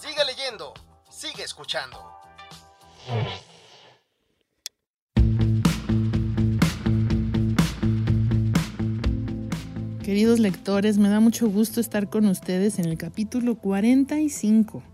Sigue leyendo, sigue escuchando. Queridos lectores, me da mucho gusto estar con ustedes en el capítulo 45.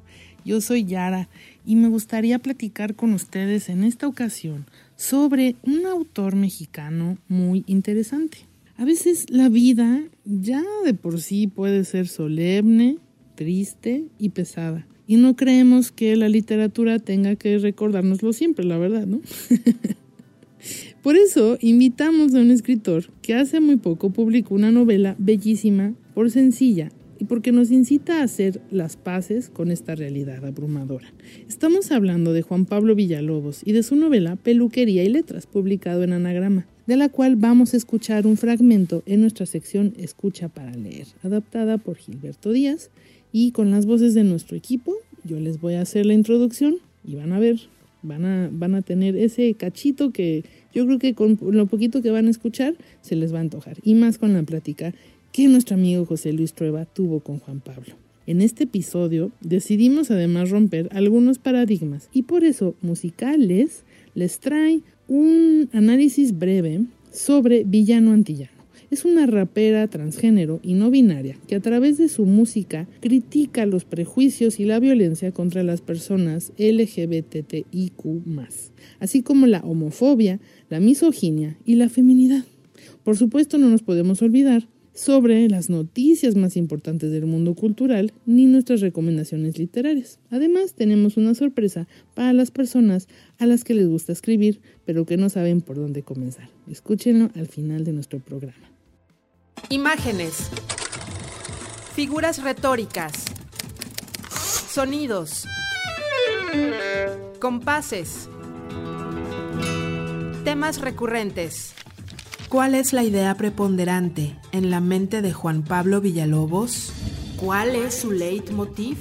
Yo soy Yara y me gustaría platicar con ustedes en esta ocasión sobre un autor mexicano muy interesante. A veces la vida ya de por sí puede ser solemne, triste y pesada. Y no creemos que la literatura tenga que recordárnoslo siempre, la verdad, ¿no? por eso invitamos a un escritor que hace muy poco publicó una novela bellísima, por sencilla y porque nos incita a hacer las paces con esta realidad abrumadora. Estamos hablando de Juan Pablo Villalobos y de su novela Peluquería y Letras, publicado en Anagrama, de la cual vamos a escuchar un fragmento en nuestra sección Escucha para leer, adaptada por Gilberto Díaz y con las voces de nuestro equipo. Yo les voy a hacer la introducción y van a ver, van a, van a tener ese cachito que yo creo que con lo poquito que van a escuchar se les va a antojar y más con la plática que nuestro amigo José Luis Trueba tuvo con Juan Pablo. En este episodio decidimos además romper algunos paradigmas y por eso Musicales les trae un análisis breve sobre Villano Antillano. Es una rapera transgénero y no binaria que a través de su música critica los prejuicios y la violencia contra las personas LGBTIQ, así como la homofobia, la misoginia y la feminidad. Por supuesto, no nos podemos olvidar sobre las noticias más importantes del mundo cultural ni nuestras recomendaciones literarias. Además, tenemos una sorpresa para las personas a las que les gusta escribir, pero que no saben por dónde comenzar. Escúchenlo al final de nuestro programa. Imágenes. Figuras retóricas. Sonidos. Compases. Temas recurrentes. ¿Cuál es la idea preponderante en la mente de Juan Pablo Villalobos? ¿Cuál es su leitmotiv?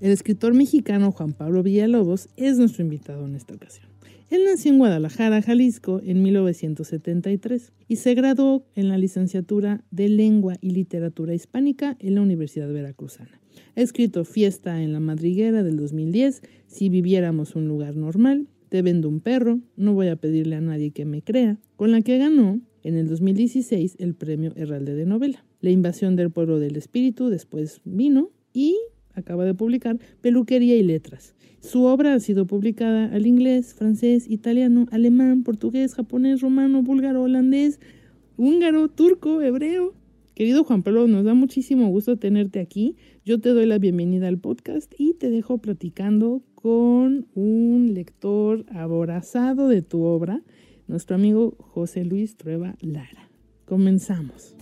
El escritor mexicano Juan Pablo Villalobos es nuestro invitado en esta ocasión. Él nació en Guadalajara, Jalisco, en 1973 y se graduó en la licenciatura de Lengua y Literatura Hispánica en la Universidad Veracruzana. Ha escrito Fiesta en la Madriguera del 2010, Si viviéramos un lugar normal, Te vendo un perro, No voy a pedirle a nadie que me crea, con la que ganó en el 2016 el premio Herralde de Novela. La invasión del pueblo del espíritu después vino y acaba de publicar Peluquería y Letras. Su obra ha sido publicada al inglés, francés, italiano, alemán, portugués, japonés, romano, búlgaro, holandés, húngaro, turco, hebreo. Querido Juan Pablo, nos da muchísimo gusto tenerte aquí. Yo te doy la bienvenida al podcast y te dejo platicando con un lector aborazado de tu obra, nuestro amigo José Luis Trueba Lara. Comenzamos.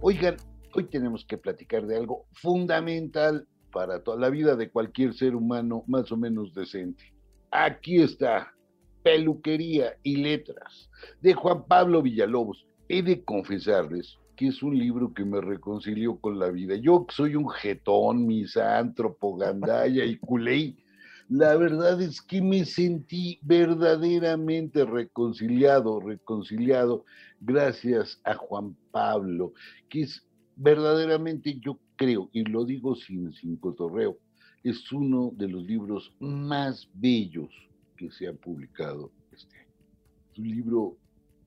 Oigan, hoy tenemos que platicar de algo fundamental para toda la vida de cualquier ser humano más o menos decente. Aquí está, Peluquería y Letras, de Juan Pablo Villalobos. He de confesarles que es un libro que me reconcilió con la vida. Yo soy un jetón, misántropo, gandaya y culey. La verdad es que me sentí verdaderamente reconciliado, reconciliado gracias a Juan Pablo, que es verdaderamente, yo creo, y lo digo sin, sin cotorreo, es uno de los libros más bellos que se han publicado este año. Es un libro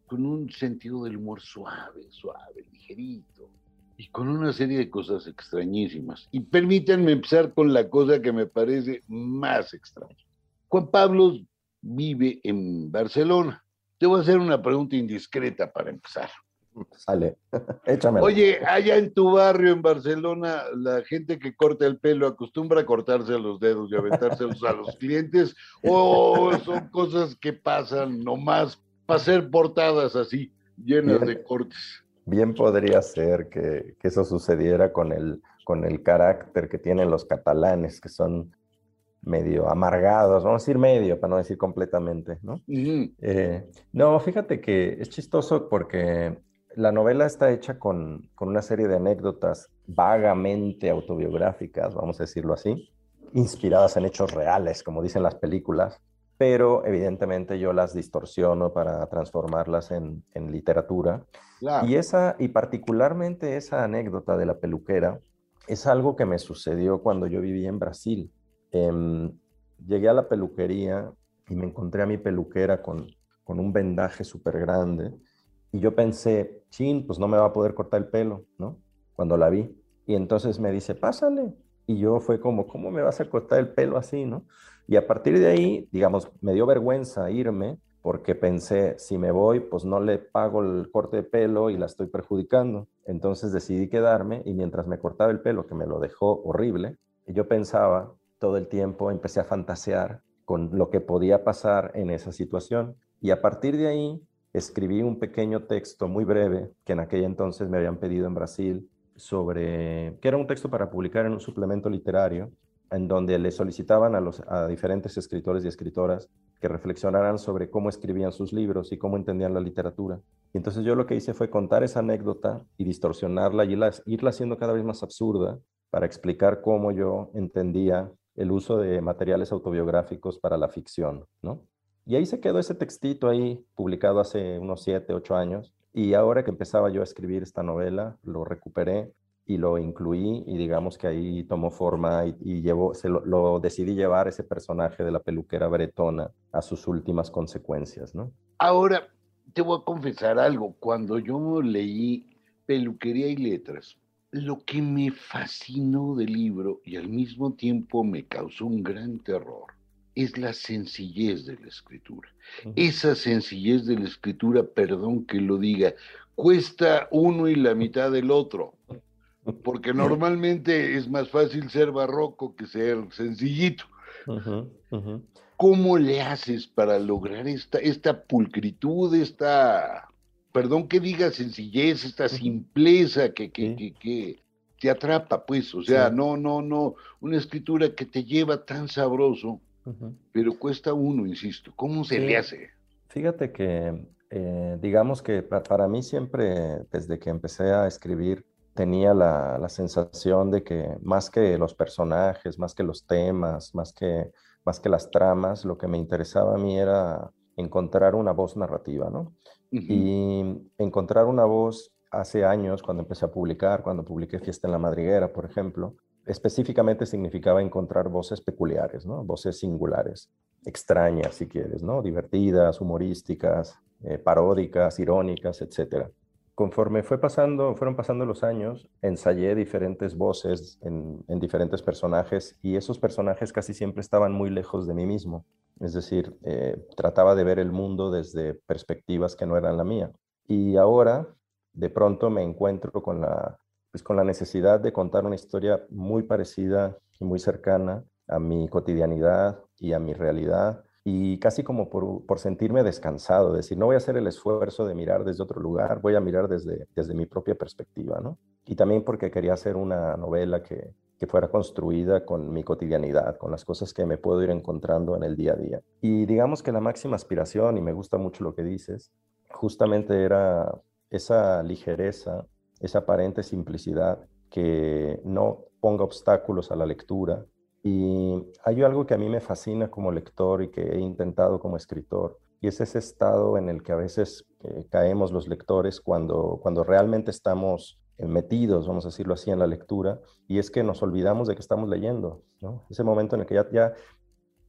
con un sentido del humor suave, suave, ligerito, y con una serie de cosas extrañísimas. Y permítanme empezar con la cosa que me parece más extraña. Juan Pablo vive en Barcelona. Te voy a hacer una pregunta indiscreta para empezar. Sale, échame. Oye, allá en tu barrio en Barcelona, la gente que corta el pelo acostumbra a cortarse los dedos y aventárselos a los clientes, o son cosas que pasan nomás para ser portadas así llenas de cortes. Bien podría ser que, que, eso sucediera con el, con el carácter que tienen los catalanes, que son medio amargados, vamos a decir medio, para no decir completamente, ¿no? eh, no, fíjate que es chistoso porque la novela está hecha con, con, una serie de anécdotas vagamente autobiográficas, vamos a decirlo así, inspiradas en hechos reales, como dicen las películas, pero evidentemente yo las distorsiono para transformarlas en, en literatura. Y, esa, y particularmente esa anécdota de la peluquera es algo que me sucedió cuando yo viví en Brasil. Eh, llegué a la peluquería y me encontré a mi peluquera con, con un vendaje súper grande y yo pensé, chin, pues no me va a poder cortar el pelo, ¿no? Cuando la vi. Y entonces me dice, pásale. Y yo fue como, ¿cómo me vas a cortar el pelo así, no? Y a partir de ahí, digamos, me dio vergüenza irme porque pensé, si me voy, pues no le pago el corte de pelo y la estoy perjudicando. Entonces decidí quedarme y mientras me cortaba el pelo, que me lo dejó horrible, yo pensaba todo el tiempo, empecé a fantasear con lo que podía pasar en esa situación. Y a partir de ahí escribí un pequeño texto muy breve que en aquella entonces me habían pedido en Brasil sobre, que era un texto para publicar en un suplemento literario en donde le solicitaban a, los, diferentes escritores y escritoras que reflexionaran sobre cómo escribían sus libros y cómo entendían la literatura. Y entonces yo lo que hice fue contar esa anécdota y distorsionarla y irla, irla haciendo cada vez más absurda para explicar cómo yo entendía el uso de materiales autobiográficos para la ficción, ¿no? Y ahí se quedó ese textito ahí, publicado hace unos siete, ocho años. Y ahora que empezaba yo a escribir esta novela, lo recuperé y lo incluí y digamos que ahí tomó forma y, y llevó, se lo, lo, decidí llevar ese personaje de la peluquera bretona a sus últimas consecuencias, ¿no? Ahora, te voy a confesar algo. Cuando yo leí Peluquería y Letras, lo que me fascinó del libro y al mismo tiempo me causó un gran terror es la sencillez de la escritura. Esa sencillez de la escritura, perdón que lo diga, cuesta uno y la mitad del otro porque normalmente es más fácil ser barroco que ser sencillito. Uh -huh, ¿Cómo le haces para lograr esta, esta pulcritud, esta, perdón que diga sencillez, esta simpleza que, que, que, que te atrapa, pues? O sea, sí. no, no, no, una escritura que te lleva tan sabroso, uh -huh. pero cuesta uno, insisto. ¿Cómo se sí. le hace? Fíjate que, eh, digamos que para, para mí siempre, desde que empecé a escribir, tenía la, la, sensación de que más que los personajes, más que los temas, más que, más que las tramas, lo que me interesaba a mí era encontrar una voz narrativa, ¿no? Uh -huh. Y encontrar una voz hace años, cuando empecé a publicar, cuando publiqué Fiesta en la Madriguera, por ejemplo, específicamente significaba encontrar voces peculiares, ¿no? Voces singulares, extrañas, si quieres, ¿no? Divertidas, humorísticas, eh, paródicas, irónicas, etcétera conforme fue pasando, fueron pasando los años, ensayé diferentes voces en, en, diferentes personajes y esos personajes casi siempre estaban muy lejos de mí mismo. Es decir, eh, trataba de ver el mundo desde perspectivas que no eran la mía. Y ahora, de pronto, me encuentro con la, pues, con la necesidad de contar una historia muy parecida y muy cercana a mi cotidianidad y a mi realidad y casi como por, por, sentirme descansado, decir, no voy a hacer el esfuerzo de mirar desde otro lugar, voy a mirar desde, desde mi propia perspectiva, ¿no? Y también porque quería hacer una novela que, que fuera construida con mi cotidianidad, con las cosas que me puedo ir encontrando en el día a día. Y digamos que la máxima aspiración, y me gusta mucho lo que dices, justamente era esa ligereza, esa aparente simplicidad que no ponga obstáculos a la lectura, y hay algo que a mí me fascina como lector y que he intentado como escritor, y es ese estado en el que a veces eh, caemos los lectores cuando, cuando realmente estamos metidos, vamos a decirlo así, en la lectura, y es que nos olvidamos de que estamos leyendo, ¿no? Ese momento en el que ya, ya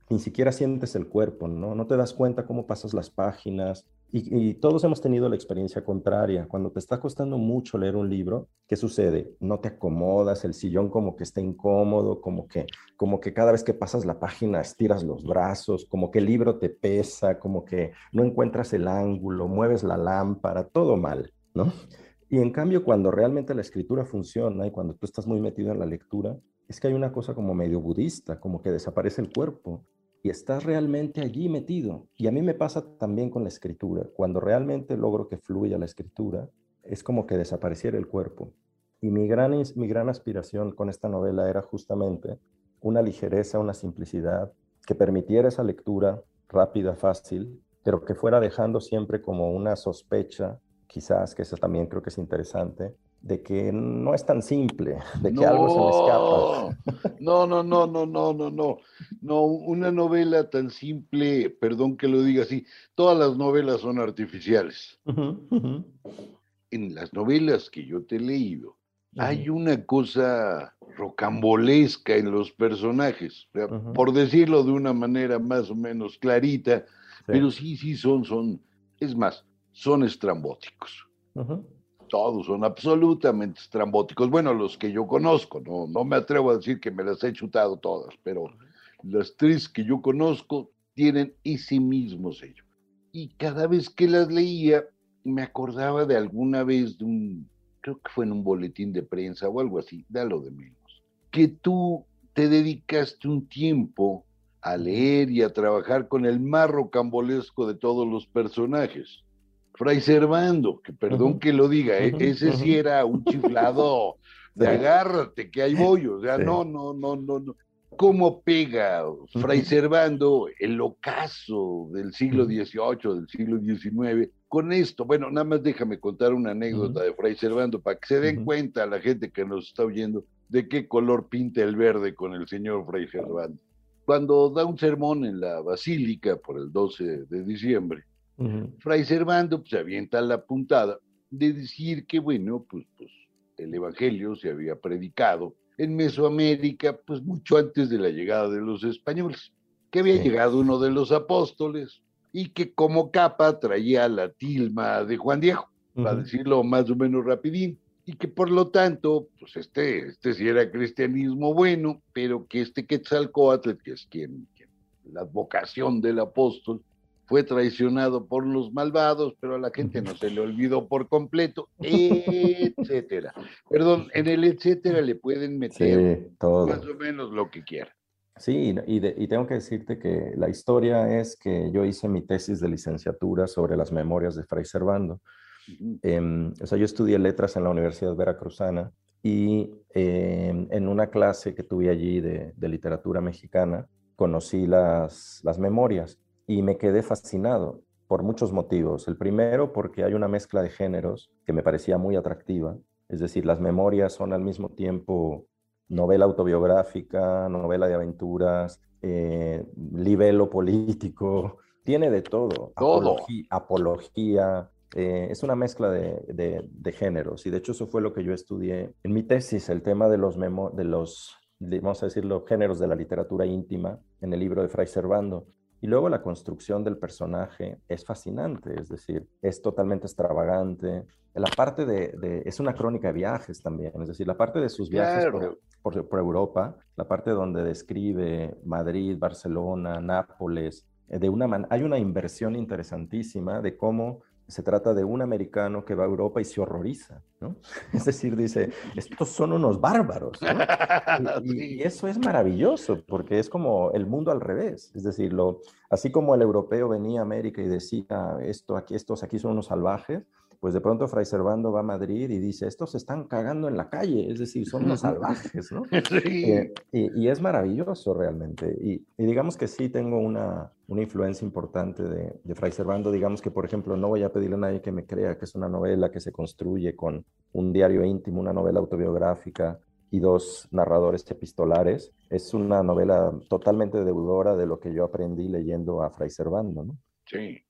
ni siquiera sientes el cuerpo, ¿no? No te das cuenta cómo pasas las páginas, y, todos hemos tenido la experiencia contraria. Cuando te está costando mucho leer un libro, ¿qué sucede? No te acomodas, el sillón como que está incómodo, como que, como que cada vez que pasas la página estiras los brazos, como que el libro te pesa, como que no encuentras el ángulo, mueves la lámpara, todo mal, ¿no? Y en cambio, cuando realmente la escritura funciona y cuando tú estás muy metido en la lectura, es que hay una cosa como medio budista, como que desaparece el cuerpo y estás realmente allí metido. Y a mí me pasa también con la escritura. Cuando realmente logro que fluya la escritura, es como que desapareciera el cuerpo. Y mi gran, mi gran aspiración con esta novela era justamente una ligereza, una simplicidad que permitiera esa lectura rápida, fácil, pero que fuera dejando siempre como una sospecha, quizás, que eso también creo que es interesante, de que no es tan simple, de que algo se me escapa. No, no, no, no, no, no, no. No, una novela tan simple, perdón que lo diga así, todas las novelas son artificiales. En las novelas que yo te he leído, hay una cosa rocambolesca en los personajes, por decirlo de una manera más o menos clarita, pero sí, sí son, son, es más, son estrambóticos todos son absolutamente estrambóticos. Bueno, los que yo conozco, no, no me atrevo a decir que me las he chutado todas, pero las tres que yo conozco tienen ese mismo sello. Y cada vez que las leía, me acordaba de alguna vez de un, creo que fue en un boletín de prensa o algo así, da lo de menos, que tú te dedicaste un tiempo a leer y a trabajar con el más rocambolesco de todos los personajes Fray Servando, que perdón que lo diga, ¿eh? ese sí era un chiflado de agárrate, que hay voy, o sea, no, no, no, no, no. ¿Cómo pega Fray Servando el ocaso del siglo XVIII, del siglo XIX, con esto? Bueno, nada más déjame contar una anécdota de Fray Servando para que se den cuenta a la gente que nos está oyendo de qué color pinta el verde con el señor Fray Servando. Cuando da un sermón en la basílica por el 12 de diciembre, Fray Servando pues, avienta la puntada de decir que, bueno, pues, pues el Evangelio se había predicado en Mesoamérica, pues mucho antes de la llegada de los españoles, que había llegado uno de los apóstoles y que como capa traía la tilma de Juan Diego, para decirlo más o menos rapidín, y que por lo tanto, pues este, este sí era cristianismo bueno, pero que este Quetzalcoatl, que es quien, quien la vocación del apóstol, fue traicionado por los malvados, pero a la gente no se le olvidó por completo, etcétera. Perdón, en el etcétera le pueden meter más o menos lo que quieran. Sí, y, tengo que decirte que la historia es que yo hice mi tesis de licenciatura sobre las memorias de Fray Servando. Em, o sea, yo estudié letras en la Universidad Veracruzana y em, en una clase que tuve allí de, de literatura mexicana conocí las, las memorias y me quedé fascinado por muchos motivos. El primero, porque hay una mezcla de géneros que me parecía muy atractiva. Es decir, las memorias son al mismo tiempo novela autobiográfica, novela de aventuras, eh, libelo político, tiene de todo. Todo. Apología. Eh, es una mezcla de, de, géneros y de hecho eso fue lo que yo estudié en mi tesis, el tema de los, de los vamos a decir, los géneros de la literatura íntima en el libro de Fray Servando. Y luego la construcción del personaje es fascinante, es decir, es totalmente extravagante. La parte de, es una crónica de viajes también, es decir, la parte de sus viajes por, por, Europa, la parte donde describe Madrid, Barcelona, Nápoles, eh, de una hay una inversión interesantísima de cómo se trata de un americano que va a Europa y se horroriza, ¿no? Es decir, dice, estos son unos bárbaros, ¿no? y, eso es maravilloso, porque es como el mundo al revés, es decir, lo, así como el europeo venía a América y decía, esto aquí, estos aquí son unos salvajes, pues de pronto Fray Servando va a Madrid y dice, estos se están cagando en la calle, es decir, son unos salvajes, ¿no? Eh, y, es maravilloso realmente. Y, digamos que sí tengo una, una influencia importante de, de, Fray Servando, digamos que, por ejemplo, no voy a pedirle a nadie que me crea que es una novela que se construye con un diario íntimo, una novela autobiográfica y dos narradores epistolares. Es una novela totalmente deudora de lo que yo aprendí leyendo a Fray Servando, ¿no? Sí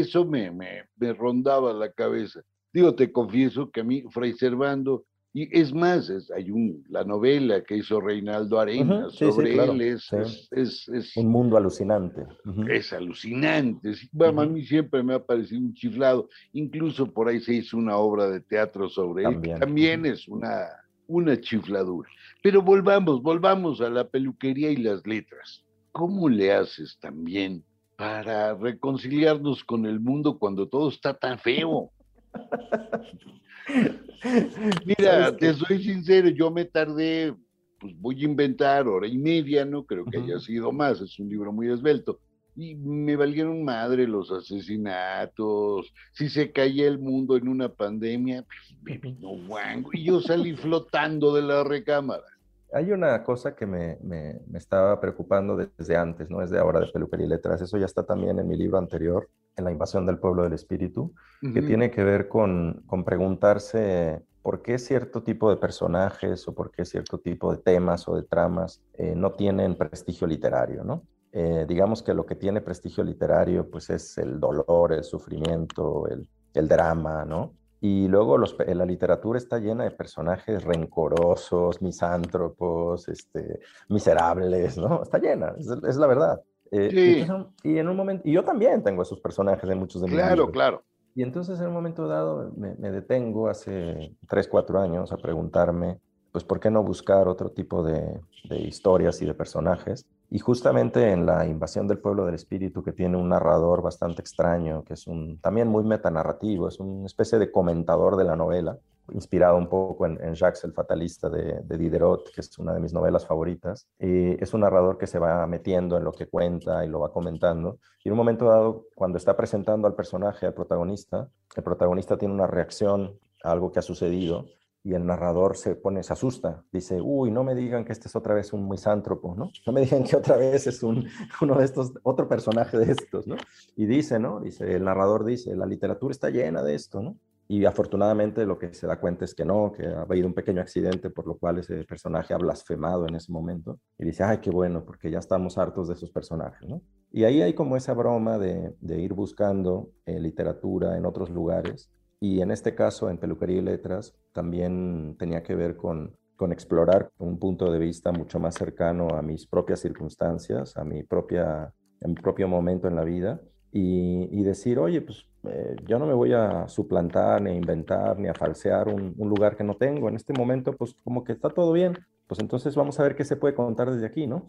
eso me, me, me, rondaba la cabeza. Digo, te confieso que a mí, Fray Servando, y es más, hay un, la novela que hizo Reinaldo Arenas sobre él, es, es, es, Un mundo alucinante. Es alucinante. Bueno, a mí siempre me ha parecido un chiflado. Incluso por ahí se hizo una obra de teatro sobre él, que también es una, una chifladura. Pero volvamos, volvamos a la peluquería y las letras. ¿Cómo le haces también para reconciliarnos con el mundo cuando todo está tan feo. Mira, te soy sincero, yo me tardé pues voy a inventar hora y media, no creo que haya sido más, es un libro muy esbelto. Y me valieron madre los asesinatos, si se caía el mundo en una pandemia, pues, no guango, y yo salí flotando de la recámara. Hay una cosa que me, me, me, estaba preocupando desde antes, no es de ahora de Peluquería y Letras, eso ya está también en mi libro anterior, en La invasión del pueblo del espíritu, que tiene que ver con, con preguntarse por qué cierto tipo de personajes o por qué cierto tipo de temas o de tramas eh, no tienen prestigio literario, ¿no? Eh, digamos que lo que tiene prestigio literario pues es el dolor, el sufrimiento, el, el drama, ¿no? Y luego los, la literatura está llena de personajes rencorosos, misántropos, este, miserables, ¿no? Está llena, es, la verdad. Eh, sí. y, en un momento, y yo también tengo esos personajes de muchos de mis Claro, claro. Y entonces en un momento dado me, me, detengo hace 3, 4 años a preguntarme, pues, ¿por qué no buscar otro tipo de, de historias y de personajes? Y justamente en la invasión del pueblo del espíritu, que tiene un narrador bastante extraño, que es un, también muy metanarrativo, es una especie de comentador de la novela, inspirado un poco en, en Jacques el Fatalista de, de, Diderot, que es una de mis novelas favoritas. Y es un narrador que se va metiendo en lo que cuenta y lo va comentando. Y en un momento dado, cuando está presentando al personaje, al protagonista, el protagonista tiene una reacción a algo que ha sucedido y el narrador se pone, se asusta, dice, uy, no me digan que este es otra vez un misántropo, ¿no? No me digan que otra vez es un, uno de estos, otro personaje de estos, ¿no? Y dice, ¿no? Dice, el narrador dice, la literatura está llena de esto, ¿no? Y afortunadamente lo que se da cuenta es que no, que ha habido un pequeño accidente por lo cual ese personaje ha blasfemado en ese momento. Y dice, ay, qué bueno, porque ya estamos hartos de esos personajes, ¿no? Y ahí hay como esa broma de, de ir buscando eh, literatura en otros lugares y en este caso, en Peluquería y Letras, también tenía que ver con, con explorar un punto de vista mucho más cercano a mis propias circunstancias, a mi, propia, a mi propio momento en la vida, y, y decir, oye, pues eh, yo no me voy a suplantar, ni a inventar, ni a falsear un, un, lugar que no tengo. En este momento, pues como que está todo bien, pues entonces vamos a ver qué se puede contar desde aquí, ¿no?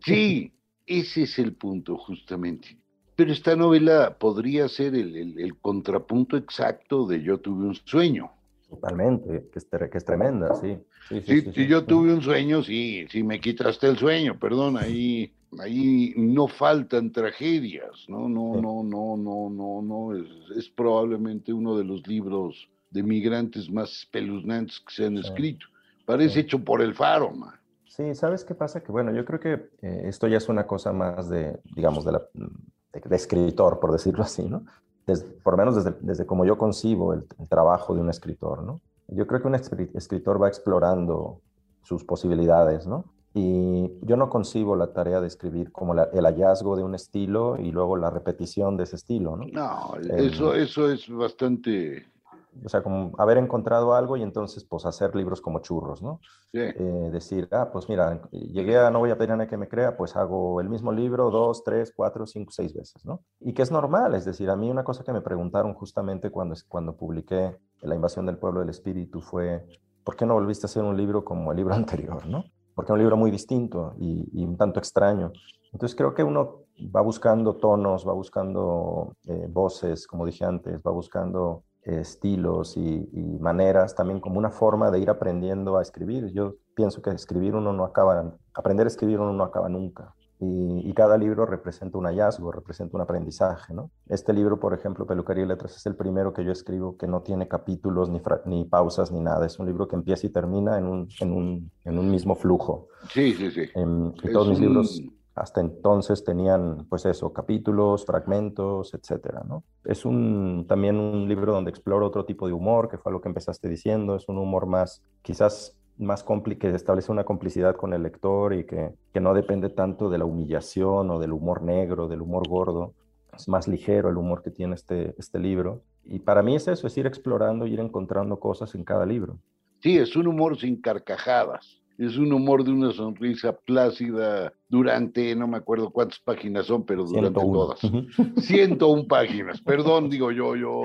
Sí, ese es el punto, justamente. Pero esta novela podría ser el, el, el, contrapunto exacto de Yo tuve un sueño. Totalmente, que es, que es tremenda, sí. Sí, sí, sí, sí yo tuve un sueño, sí, sí me quitaste el sueño, perdón, ahí, ahí no faltan tragedias, no, no, no, no, no, no, no, es, es, probablemente uno de los libros de migrantes más espeluznantes que se han escrito. Parece hecho por el faro, man. Sí, ¿sabes qué pasa? Que bueno, yo creo que eh, esto ya es una cosa más de, digamos, de la de, de escritor, por decirlo así, ¿no? Desde, por lo menos desde, desde como yo concibo el, el, trabajo de un escritor, ¿no? Yo creo que un escritor va explorando sus posibilidades, ¿no? Y yo no concibo la tarea de escribir como la, el hallazgo de un estilo y luego la repetición de ese estilo, ¿no? No, eso, eh, eso es bastante o sea, como haber encontrado algo y entonces pues hacer libros como churros, ¿no? Sí. Eh, decir, ah, pues mira, llegué a No voy a pedir a nadie que me crea, pues hago el mismo libro dos, tres, cuatro, cinco, seis veces, ¿no? Y que es normal, es decir, a mí una cosa que me preguntaron justamente cuando, cuando publiqué La invasión del pueblo del espíritu fue, ¿por qué no volviste a hacer un libro como el libro anterior, ¿no? Porque es un libro muy distinto y, y un tanto extraño. Entonces creo que uno va buscando tonos, va buscando eh, voces, como dije antes, va buscando estilos y, y, maneras, también como una forma de ir aprendiendo a escribir. Yo pienso que escribir uno no acaba, aprender a escribir uno no acaba nunca. Y, y, cada libro representa un hallazgo, representa un aprendizaje, ¿no? Este libro, por ejemplo, Peluquería y Letras, es el primero que yo escribo que no tiene capítulos, ni, ni pausas, ni nada. Es un libro que empieza y termina en un, en un, en un mismo flujo. Sí, sí, sí. En, y todos mis libros hasta entonces tenían, pues eso, capítulos, fragmentos, etcétera, ¿no? Es un, también un libro donde exploro otro tipo de humor, que fue lo que empezaste diciendo, es un humor más, quizás más que establece una complicidad con el lector y que, que no depende tanto de la humillación o del humor negro, del humor gordo, es más ligero el humor que tiene este, este libro. Y para mí es eso, es ir explorando, ir encontrando cosas en cada libro. Sí, es un humor sin carcajadas es un humor de una sonrisa plácida durante, no me acuerdo cuántas páginas son, pero durante 101. todas. 101 páginas, perdón, digo yo, yo,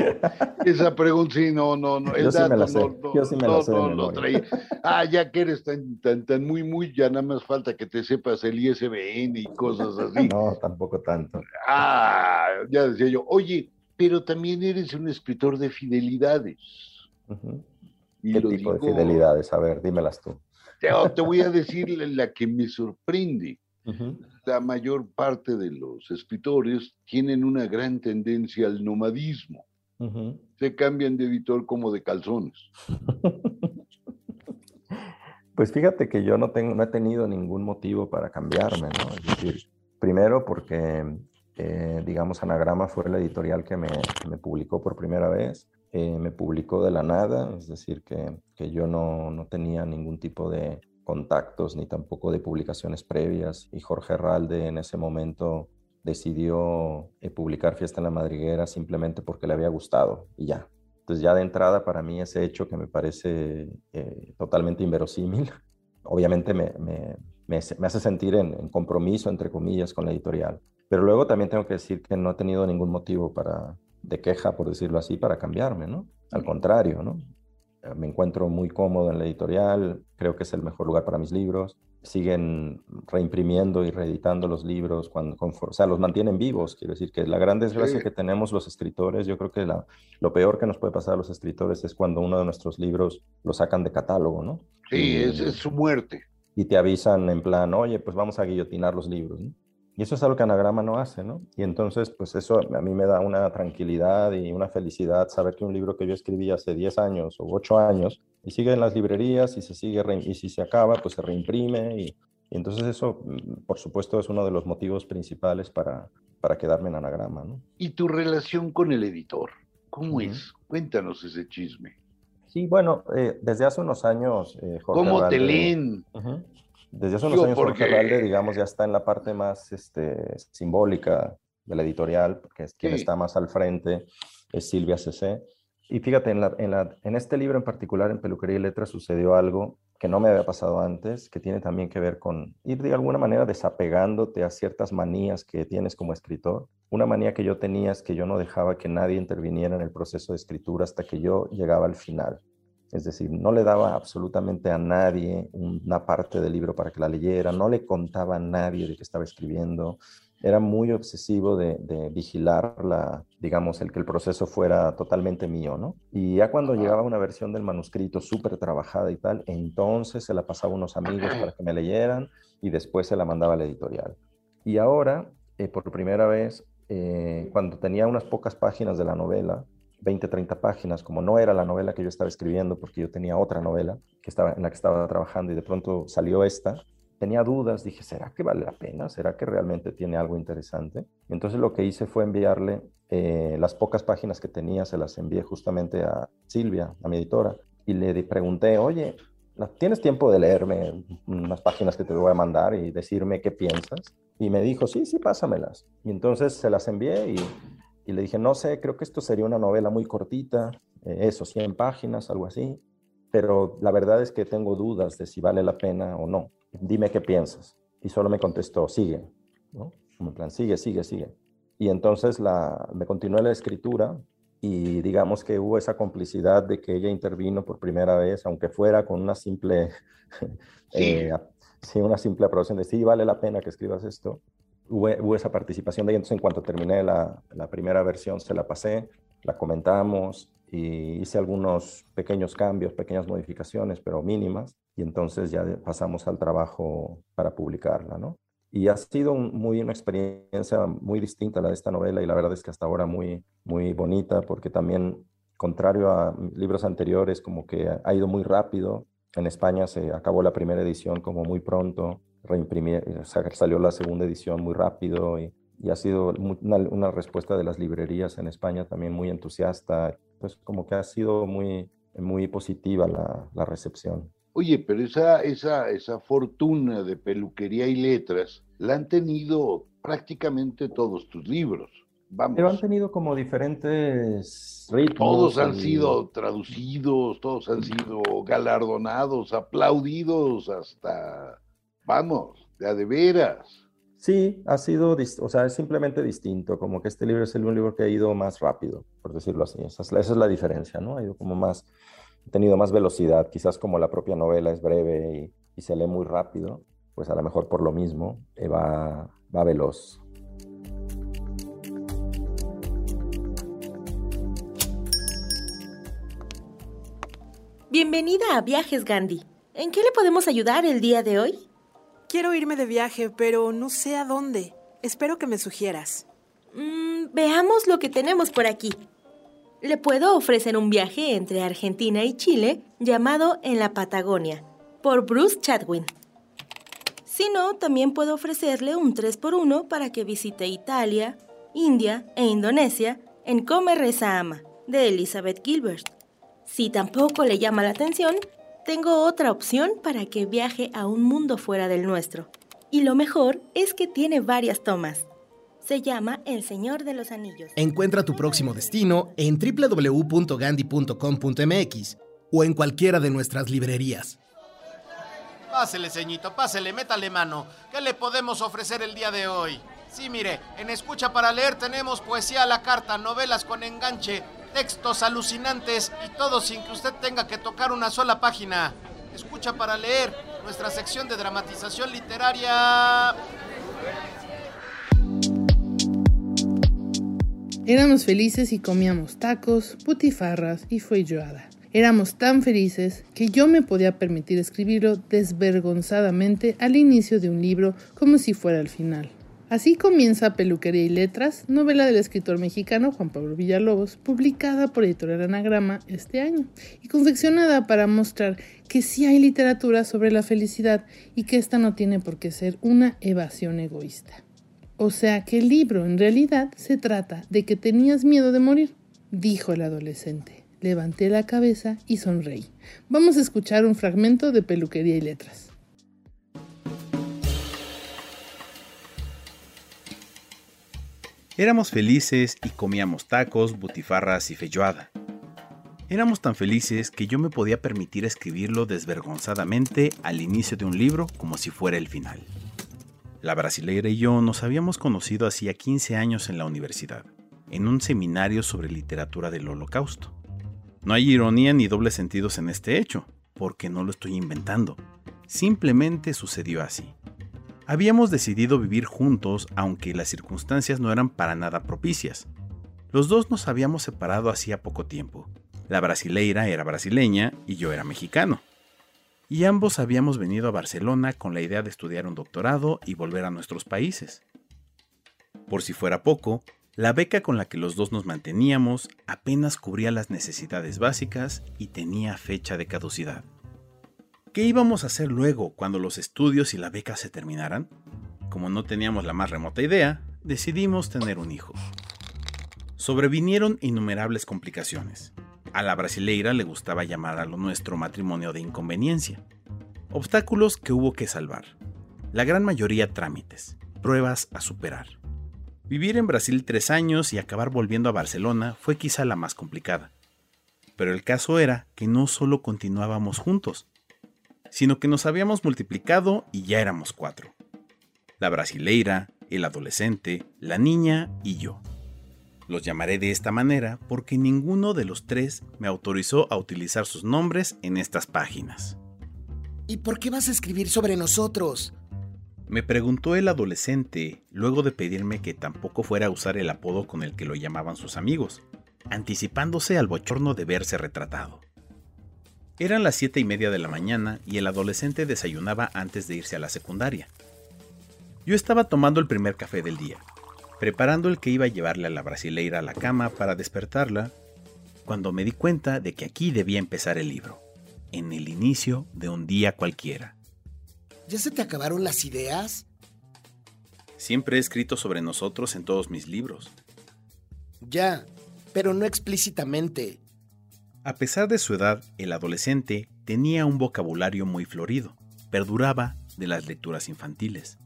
esa pregunta sí, no, no, no, el yo dato sí me la sé. no, yo sí me no, la sé no, traía. Ah, ya que eres tan, tan, tan muy, muy, ya nada más falta que te sepas el ISBN y cosas así. No, tampoco tanto. Ah, ya decía yo, oye, pero también eres un escritor de fidelidades. Uh -huh. ¿Qué tipo digo, de fidelidades? A ver, dímelas tú. Te, te voy a decir la que me sorprende. La mayor parte de los escritores tienen una gran tendencia al nomadismo. Se cambian de editor como de calzones. Pues fíjate que yo no, tengo, no he tenido ningún motivo para cambiarme, ¿no? Es decir, primero porque, eh, digamos, Anagrama fue la editorial que me, me publicó por primera vez. Eh, me publicó de la nada, es decir, que, que yo no, no, tenía ningún tipo de contactos ni tampoco de publicaciones previas. Y Jorge Herralde en ese momento decidió eh, publicar Fiesta en la Madriguera simplemente porque le había gustado y ya. Entonces ya de entrada para mí ese hecho que me parece eh, totalmente inverosímil, obviamente me, me, me, hace sentir en, en, compromiso, entre comillas, con la editorial. Pero luego también tengo que decir que no he tenido ningún motivo para, de queja, por decirlo así, para cambiarme, ¿no? Al contrario, ¿no? Me encuentro muy cómodo en la editorial, creo que es el mejor lugar para mis libros. Siguen reimprimiendo y reeditando los libros, cuando, o sea, los mantienen vivos. Quiero decir que la gran desgracia sí. que tenemos los escritores, yo creo que la, lo peor que nos puede pasar a los escritores es cuando uno de nuestros libros lo sacan de catálogo, ¿no? Sí, y, es, es, su muerte. Y te avisan en plan, oye, pues vamos a guillotinar los libros, ¿no? Y eso es algo que Anagrama no hace, ¿no? Y entonces, pues eso a mí me da una tranquilidad y una felicidad saber que un libro que yo escribí hace 10 años o 8 años y sigue en las librerías y se sigue, y si se acaba, pues se reimprime. Y, y, entonces eso, por supuesto, es uno de los motivos principales para, para quedarme en Anagrama, ¿no? ¿Y tu relación con el editor? ¿Cómo uh -huh. es? Cuéntanos ese chisme. Sí, bueno, eh, desde hace unos años... Eh, Jorge ¿Cómo Valde, te leen? Uh -huh. Desde hace unos Yo, años porque... Jorge digamos, ya está en la parte más este, simbólica de la editorial, que es quien sí. está más al frente, es Silvia CC. Y fíjate, en, la, en, la, en, este libro en particular, en Peluquería y Letras, sucedió algo que no me había pasado antes, que tiene también que ver con ir de alguna manera desapegándote a ciertas manías que tienes como escritor. Una manía que yo tenía es que yo no dejaba que nadie interviniera en el proceso de escritura hasta que yo llegaba al final. Es decir, no le daba absolutamente a nadie una parte del libro para que la leyera, no le contaba a nadie de que estaba escribiendo. Era muy obsesivo de, de vigilar, la, digamos, el que el proceso fuera totalmente mío, ¿no? Y ya cuando llegaba una versión del manuscrito súper trabajada y tal, entonces se la pasaba a unos amigos para que me leyeran y después se la mandaba a la editorial. Y ahora, eh, por primera vez, eh, cuando tenía unas pocas páginas de la novela, 20, 30 páginas, como no era la novela que yo estaba escribiendo, porque yo tenía otra novela que estaba, en la que estaba trabajando y de pronto salió esta, tenía dudas, dije, ¿será que vale la pena? ¿Será que realmente tiene algo interesante? Entonces lo que hice fue enviarle eh, las pocas páginas que tenía, se las envié justamente a Silvia, a mi editora, y le pregunté, oye, ¿tienes tiempo de leerme unas páginas que te voy a mandar y decirme qué piensas? Y me dijo, sí, sí, pásamelas. Y entonces se las envié y y le dije, no sé, creo que esto sería una novela muy cortita, eh, eso, 100 páginas, algo así, pero la verdad es que tengo dudas de si vale la pena o no. Dime qué piensas. Y solo me contestó, sigue, ¿no? En plan, sigue, sigue, sigue. Y entonces la, me continué la escritura y digamos que hubo esa complicidad de que ella intervino por primera vez, aunque fuera con una simple, sí. eh, sí, una simple aprobación de sí, vale la pena que escribas esto hubo, esa participación de ella. Entonces, en cuanto terminé la, primera versión, se la pasé, la comentamos y hice algunos pequeños cambios, pequeñas modificaciones, pero mínimas. Y entonces ya pasamos al trabajo para publicarla, ¿no? Y ha sido muy una experiencia muy distinta la de esta novela y la verdad es que hasta ahora muy, muy bonita porque también, contrario a libros anteriores, como que ha ido muy rápido. En España se acabó la primera edición como muy pronto reimprimí, salió la segunda edición muy rápido y, y ha sido una, una, respuesta de las librerías en España también muy entusiasta. Pues como que ha sido muy, muy positiva la, la recepción. Oye, pero esa, esa, esa fortuna de peluquería y letras la han tenido prácticamente todos tus libros. Vamos. Pero han tenido como diferentes ritmos. Todos han y... sido traducidos, todos han sido galardonados, aplaudidos hasta Vamos, de de veras. Sí, ha sido, o sea, es simplemente distinto, como que este libro es el un libro que ha ido más rápido, por decirlo así. Esa es, la, esa es la diferencia, ¿no? Ha ido como más, ha tenido más velocidad, quizás como la propia novela es breve y, y se lee muy rápido, pues a lo mejor por lo mismo eh, va, va veloz. Bienvenida a Viajes Gandhi ¿En qué le podemos ayudar el día de hoy? Quiero irme de viaje, pero no sé a dónde. Espero que me sugieras. Mm, veamos lo que tenemos por aquí. Le puedo ofrecer un viaje entre Argentina y Chile llamado En la Patagonia, por Bruce Chadwin. Si no, también puedo ofrecerle un 3x1 para que visite Italia, India e Indonesia en Come Reza Ama, de Elizabeth Gilbert. Si tampoco le llama la atención, tengo otra opción para que viaje a un mundo fuera del nuestro. Y lo mejor es que tiene varias tomas. Se llama El Señor de los Anillos. Encuentra tu próximo destino en www.gandhi.com.mx o en cualquiera de nuestras librerías. Pásele, ceñito, pásele, métale mano. ¿Qué le podemos ofrecer el día de hoy? Sí, mire, en Escucha para Leer tenemos poesía a la carta, novelas con enganche, textos alucinantes y todo sin que usted tenga que tocar una sola página. Escucha para Leer, nuestra sección de dramatización literaria. Éramos felices y comíamos tacos, putifarras y feijoada. Éramos tan felices que yo me podía permitir escribirlo desvergonzadamente al inicio de un libro como si fuera el final. Así comienza Peluquería y Letras, novela del escritor mexicano Juan Pablo Villalobos, publicada por Editorial Anagrama este año y confeccionada para mostrar que sí hay literatura sobre la felicidad y que esta no tiene por qué ser una evasión egoísta. O sea que el libro en realidad se trata de que tenías miedo de morir, dijo el adolescente. Levanté la cabeza y sonreí. Vamos a escuchar un fragmento de Peluquería y Letras. Éramos felices y comíamos tacos, butifarras y feijoada. Éramos tan felices que yo me podía permitir escribirlo desvergonzadamente al inicio de un libro como si fuera el final. La brasileira y yo nos habíamos conocido hacía 15 años en la universidad, en un seminario sobre literatura del holocausto. No hay ironía ni dobles sentidos en este hecho, porque no lo estoy inventando. Simplemente sucedió así. Habíamos decidido vivir juntos aunque las circunstancias no eran para nada propicias. Los dos nos habíamos separado hacía poco tiempo. La brasileira era brasileña y yo era mexicano. Y ambos habíamos venido a Barcelona con la idea de estudiar un doctorado y volver a nuestros países. Por si fuera poco, la beca con la que los dos nos manteníamos apenas cubría las necesidades básicas y tenía fecha de caducidad. ¿Qué íbamos a hacer luego cuando los estudios y la beca se terminaran? Como no teníamos la más remota idea, decidimos tener un hijo. Sobrevinieron innumerables complicaciones. A la brasileira le gustaba llamar a lo nuestro matrimonio de inconveniencia. Obstáculos que hubo que salvar. La gran mayoría trámites, pruebas a superar. Vivir en Brasil tres años y acabar volviendo a Barcelona fue quizá la más complicada. Pero el caso era que no solo continuábamos juntos, sino que nos habíamos multiplicado y ya éramos cuatro. La brasileira, el adolescente, la niña y yo. Los llamaré de esta manera porque ninguno de los tres me autorizó a utilizar sus nombres en estas páginas. ¿Y por qué vas a escribir sobre nosotros? Me preguntó el adolescente luego de pedirme que tampoco fuera a usar el apodo con el que lo llamaban sus amigos, anticipándose al bochorno de verse retratado. Eran las siete y media de la mañana y el adolescente desayunaba antes de irse a la secundaria. Yo estaba tomando el primer café del día, preparando el que iba a llevarle a la brasileira a la cama para despertarla, cuando me di cuenta de que aquí debía empezar el libro, en el inicio de un día cualquiera. ¿Ya se te acabaron las ideas? Siempre he escrito sobre nosotros en todos mis libros. Ya, pero no explícitamente. A pesar de su edad, el adolescente tenía un vocabulario muy florido, perduraba de las lecturas infantiles.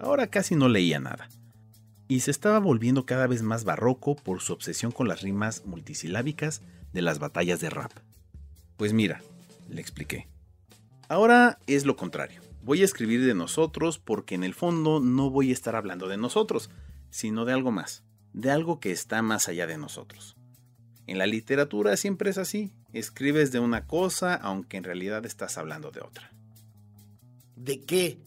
Ahora casi no leía nada, y se estaba volviendo cada vez más barroco por su obsesión con las rimas multisilábicas de las batallas de rap. Pues mira, le expliqué. Ahora es lo contrario. Voy a escribir de nosotros porque en el fondo no voy a estar hablando de nosotros, sino de algo más, de algo que está más allá de nosotros. En la literatura siempre es así. Escribes de una cosa aunque en realidad estás hablando de otra. ¿De qué?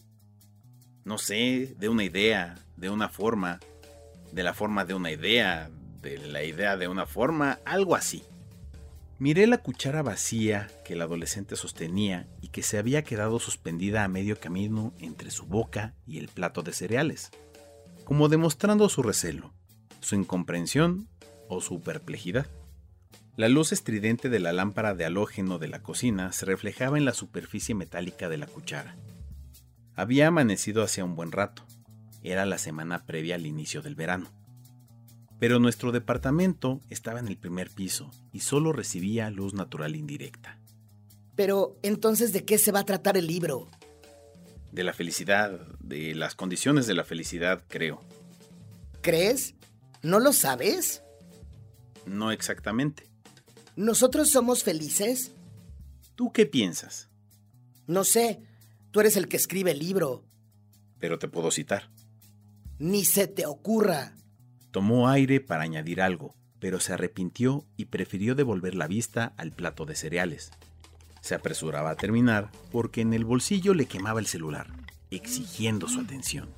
No sé, de una idea, de una forma, de la forma de una idea, de la idea de una forma, algo así. Miré la cuchara vacía que el adolescente sostenía y que se había quedado suspendida a medio camino entre su boca y el plato de cereales, como demostrando su recelo, su incomprensión o su perplejidad. La luz estridente de la lámpara de halógeno de la cocina se reflejaba en la superficie metálica de la cuchara. Había amanecido hacía un buen rato. Era la semana previa al inicio del verano. Pero nuestro departamento estaba en el primer piso y solo recibía luz natural indirecta. Pero entonces, ¿de qué se va a tratar el libro? De la felicidad, de las condiciones de la felicidad, creo. ¿Crees? ¿No lo sabes? No exactamente. ¿Nosotros somos felices? ¿Tú qué piensas? No sé. Tú eres el que escribe el libro. Pero te puedo citar. Ni se te ocurra. Tomó aire para añadir algo, pero se arrepintió y prefirió devolver la vista al plato de cereales. Se apresuraba a terminar porque en el bolsillo le quemaba el celular, exigiendo su atención.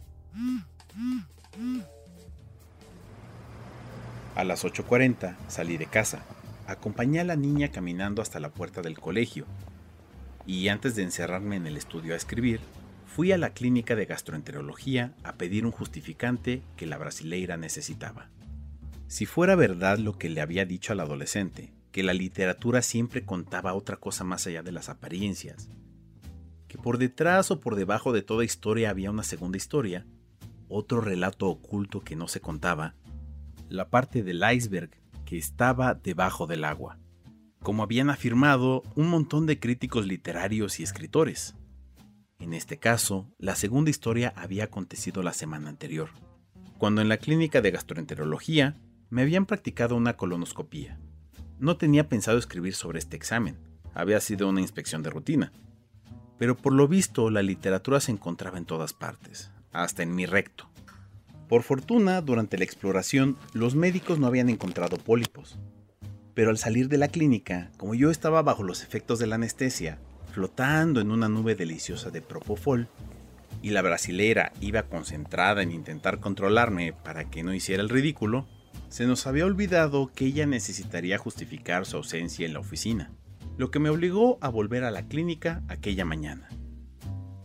A las 8.40 salí de casa. Acompañé a la niña caminando hasta la puerta del colegio. Y antes de encerrarme en el estudio a escribir, fui a la clínica de gastroenterología a pedir un justificante que la brasileira necesitaba. Si fuera verdad lo que le había dicho al adolescente, que la literatura siempre contaba otra cosa más allá de las apariencias, que por detrás o por debajo de toda historia había una segunda historia, otro relato oculto que no se contaba, la parte del iceberg estaba debajo del agua, como habían afirmado un montón de críticos literarios y escritores. En este caso, la segunda historia había acontecido la semana anterior, cuando en la clínica de gastroenterología me habían practicado una colonoscopía. No tenía pensado escribir sobre este examen, había sido una inspección de rutina. Pero por lo visto la literatura se encontraba en todas partes, hasta en mi recto. Por fortuna, durante la exploración, los médicos no habían encontrado pólipos. Pero al salir de la clínica, como yo estaba bajo los efectos de la anestesia, flotando en una nube deliciosa de propofol, y la brasilera iba concentrada en intentar controlarme para que no hiciera el ridículo, se nos había olvidado que ella necesitaría justificar su ausencia en la oficina, lo que me obligó a volver a la clínica aquella mañana.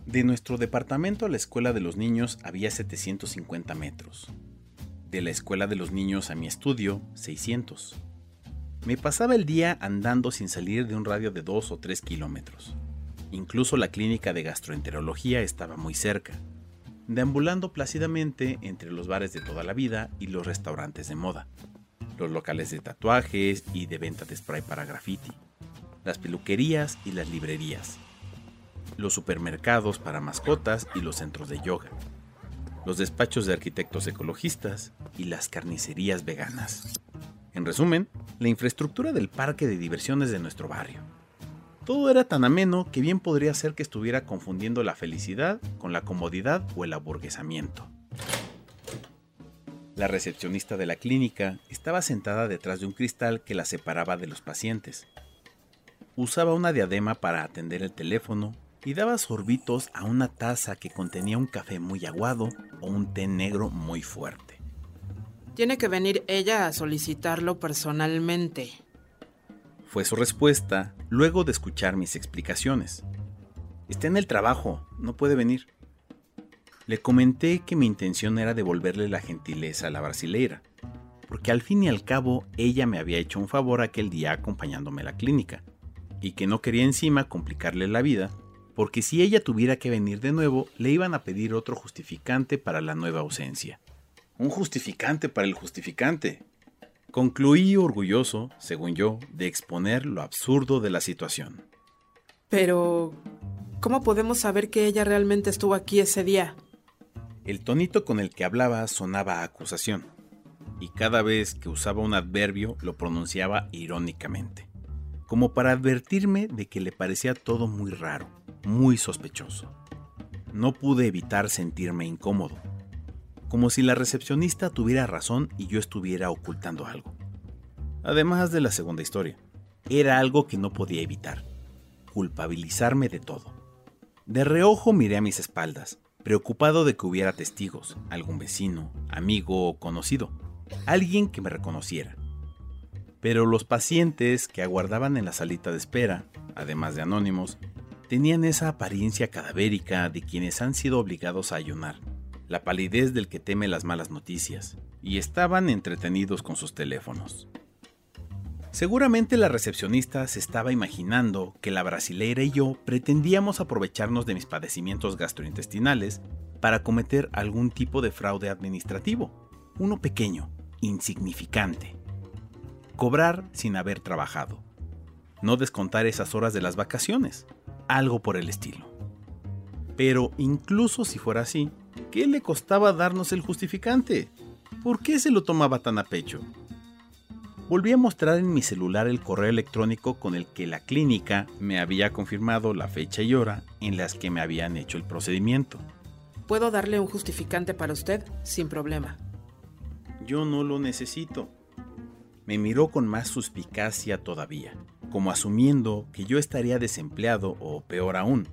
De nuestro departamento a la escuela de los niños había 750 metros. De la escuela de los niños a mi estudio, 600. Me pasaba el día andando sin salir de un radio de 2 o 3 kilómetros. Incluso la clínica de gastroenterología estaba muy cerca, deambulando plácidamente entre los bares de toda la vida y los restaurantes de moda, los locales de tatuajes y de venta de spray para graffiti, las peluquerías y las librerías, los supermercados para mascotas y los centros de yoga, los despachos de arquitectos ecologistas y las carnicerías veganas. En resumen, la infraestructura del parque de diversiones de nuestro barrio. Todo era tan ameno que bien podría ser que estuviera confundiendo la felicidad con la comodidad o el aburguesamiento. La recepcionista de la clínica estaba sentada detrás de un cristal que la separaba de los pacientes. Usaba una diadema para atender el teléfono y daba sorbitos a una taza que contenía un café muy aguado o un té negro muy fuerte. Tiene que venir ella a solicitarlo personalmente. Fue su respuesta luego de escuchar mis explicaciones. Está en el trabajo, no puede venir. Le comenté que mi intención era devolverle la gentileza a la brasileira, porque al fin y al cabo ella me había hecho un favor aquel día acompañándome a la clínica, y que no quería encima complicarle la vida, porque si ella tuviera que venir de nuevo, le iban a pedir otro justificante para la nueva ausencia. Un justificante para el justificante. Concluí orgulloso, según yo, de exponer lo absurdo de la situación. Pero, ¿cómo podemos saber que ella realmente estuvo aquí ese día? El tonito con el que hablaba sonaba a acusación, y cada vez que usaba un adverbio lo pronunciaba irónicamente, como para advertirme de que le parecía todo muy raro, muy sospechoso. No pude evitar sentirme incómodo, como si la recepcionista tuviera razón y yo estuviera ocultando algo. Además de la segunda historia, era algo que no podía evitar, culpabilizarme de todo. De reojo miré a mis espaldas, preocupado de que hubiera testigos, algún vecino, amigo o conocido, alguien que me reconociera. Pero los pacientes que aguardaban en la salita de espera, además de anónimos, tenían esa apariencia cadavérica de quienes han sido obligados a ayunar, la palidez del que teme las malas noticias, y estaban entretenidos con sus teléfonos. Seguramente la recepcionista se estaba imaginando que la brasilera y yo pretendíamos aprovecharnos de mis padecimientos gastrointestinales para cometer algún tipo de fraude administrativo, uno pequeño, insignificante. Cobrar sin haber trabajado. No descontar esas horas de las vacaciones, algo por el estilo. Pero incluso si fuera así, ¿qué le costaba darnos el justificante? ¿Por qué se lo tomaba tan a pecho? Volví a mostrar en mi celular el correo electrónico con el que la clínica me había confirmado la fecha y hora en las que me habían hecho el procedimiento. ¿Puedo darle un justificante para usted? Sin problema. Yo no lo necesito. Me miró con más suspicacia todavía, como asumiendo que yo estaría desempleado o peor aún,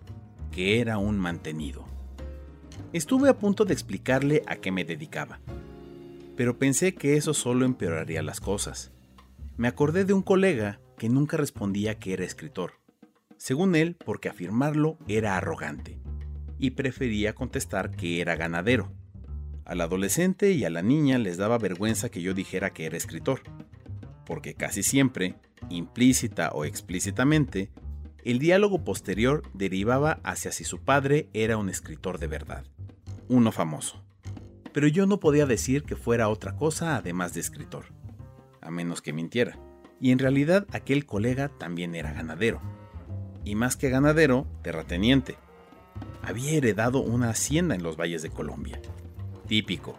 que era un mantenido. Estuve a punto de explicarle a qué me dedicaba, pero pensé que eso solo empeoraría las cosas. Me acordé de un colega que nunca respondía que era escritor, según él porque afirmarlo era arrogante, y prefería contestar que era ganadero. Al adolescente y a la niña les daba vergüenza que yo dijera que era escritor, porque casi siempre, implícita o explícitamente, el diálogo posterior derivaba hacia si su padre era un escritor de verdad, uno famoso. Pero yo no podía decir que fuera otra cosa además de escritor, a menos que mintiera. Y en realidad aquel colega también era ganadero. Y más que ganadero, terrateniente. Había heredado una hacienda en los valles de Colombia. Típico,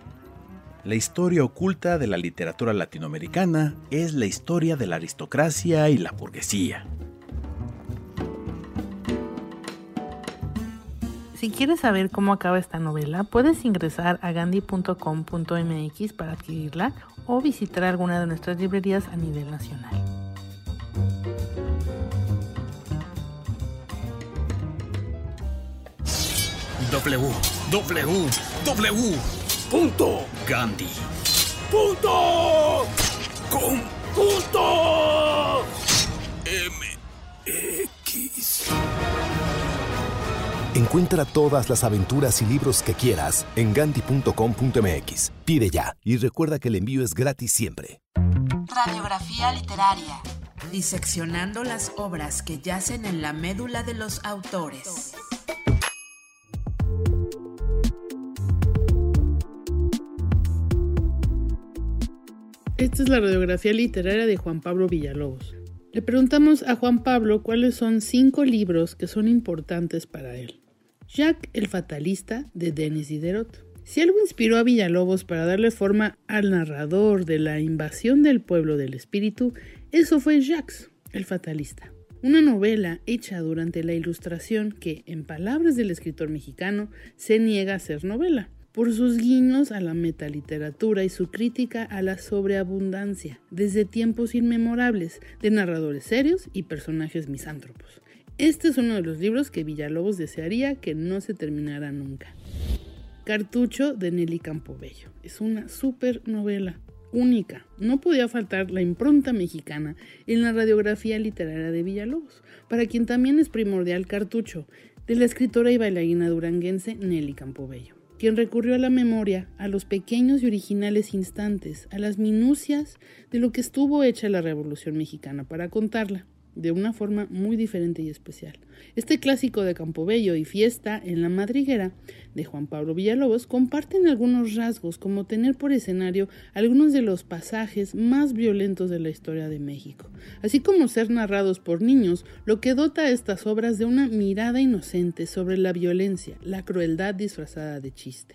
la historia oculta de la literatura latinoamericana es la historia de la aristocracia y la burguesía. Si quieres saber cómo acaba esta novela, puedes ingresar a gandhi.com.mx para adquirirla o visitar alguna de nuestras librerías a nivel nacional. W, W, W. Punto. Gandhi. Punto. Com. Punto. MX. Encuentra todas las aventuras y libros que quieras en gandhi.com.mx. Pide ya y recuerda que el envío es gratis siempre. Radiografía literaria. Diseccionando las obras que yacen en la médula de los autores. Esta es la radiografía literaria de Juan Pablo Villalobos. Le preguntamos a Juan Pablo cuáles son cinco libros que son importantes para él. Jack el Fatalista de Denis Diderot. Si algo inspiró a Villalobos para darle forma al narrador de la invasión del pueblo del espíritu, eso fue Jacques el Fatalista. Una novela hecha durante la Ilustración que, en palabras del escritor mexicano, se niega a ser novela por sus guiños a la metaliteratura y su crítica a la sobreabundancia, desde tiempos inmemorables, de narradores serios y personajes misántropos. Este es uno de los libros que Villalobos desearía que no se terminara nunca. Cartucho de Nelly Campobello. Es una super novela, única. No podía faltar la impronta mexicana en la radiografía literaria de Villalobos, para quien también es primordial Cartucho, de la escritora y bailarina duranguense Nelly Campobello quien recurrió a la memoria, a los pequeños y originales instantes, a las minucias de lo que estuvo hecha la Revolución Mexicana para contarla de una forma muy diferente y especial. Este clásico de Campobello y Fiesta en la Madriguera de Juan Pablo Villalobos comparten algunos rasgos como tener por escenario algunos de los pasajes más violentos de la historia de México, así como ser narrados por niños, lo que dota a estas obras de una mirada inocente sobre la violencia, la crueldad disfrazada de chiste.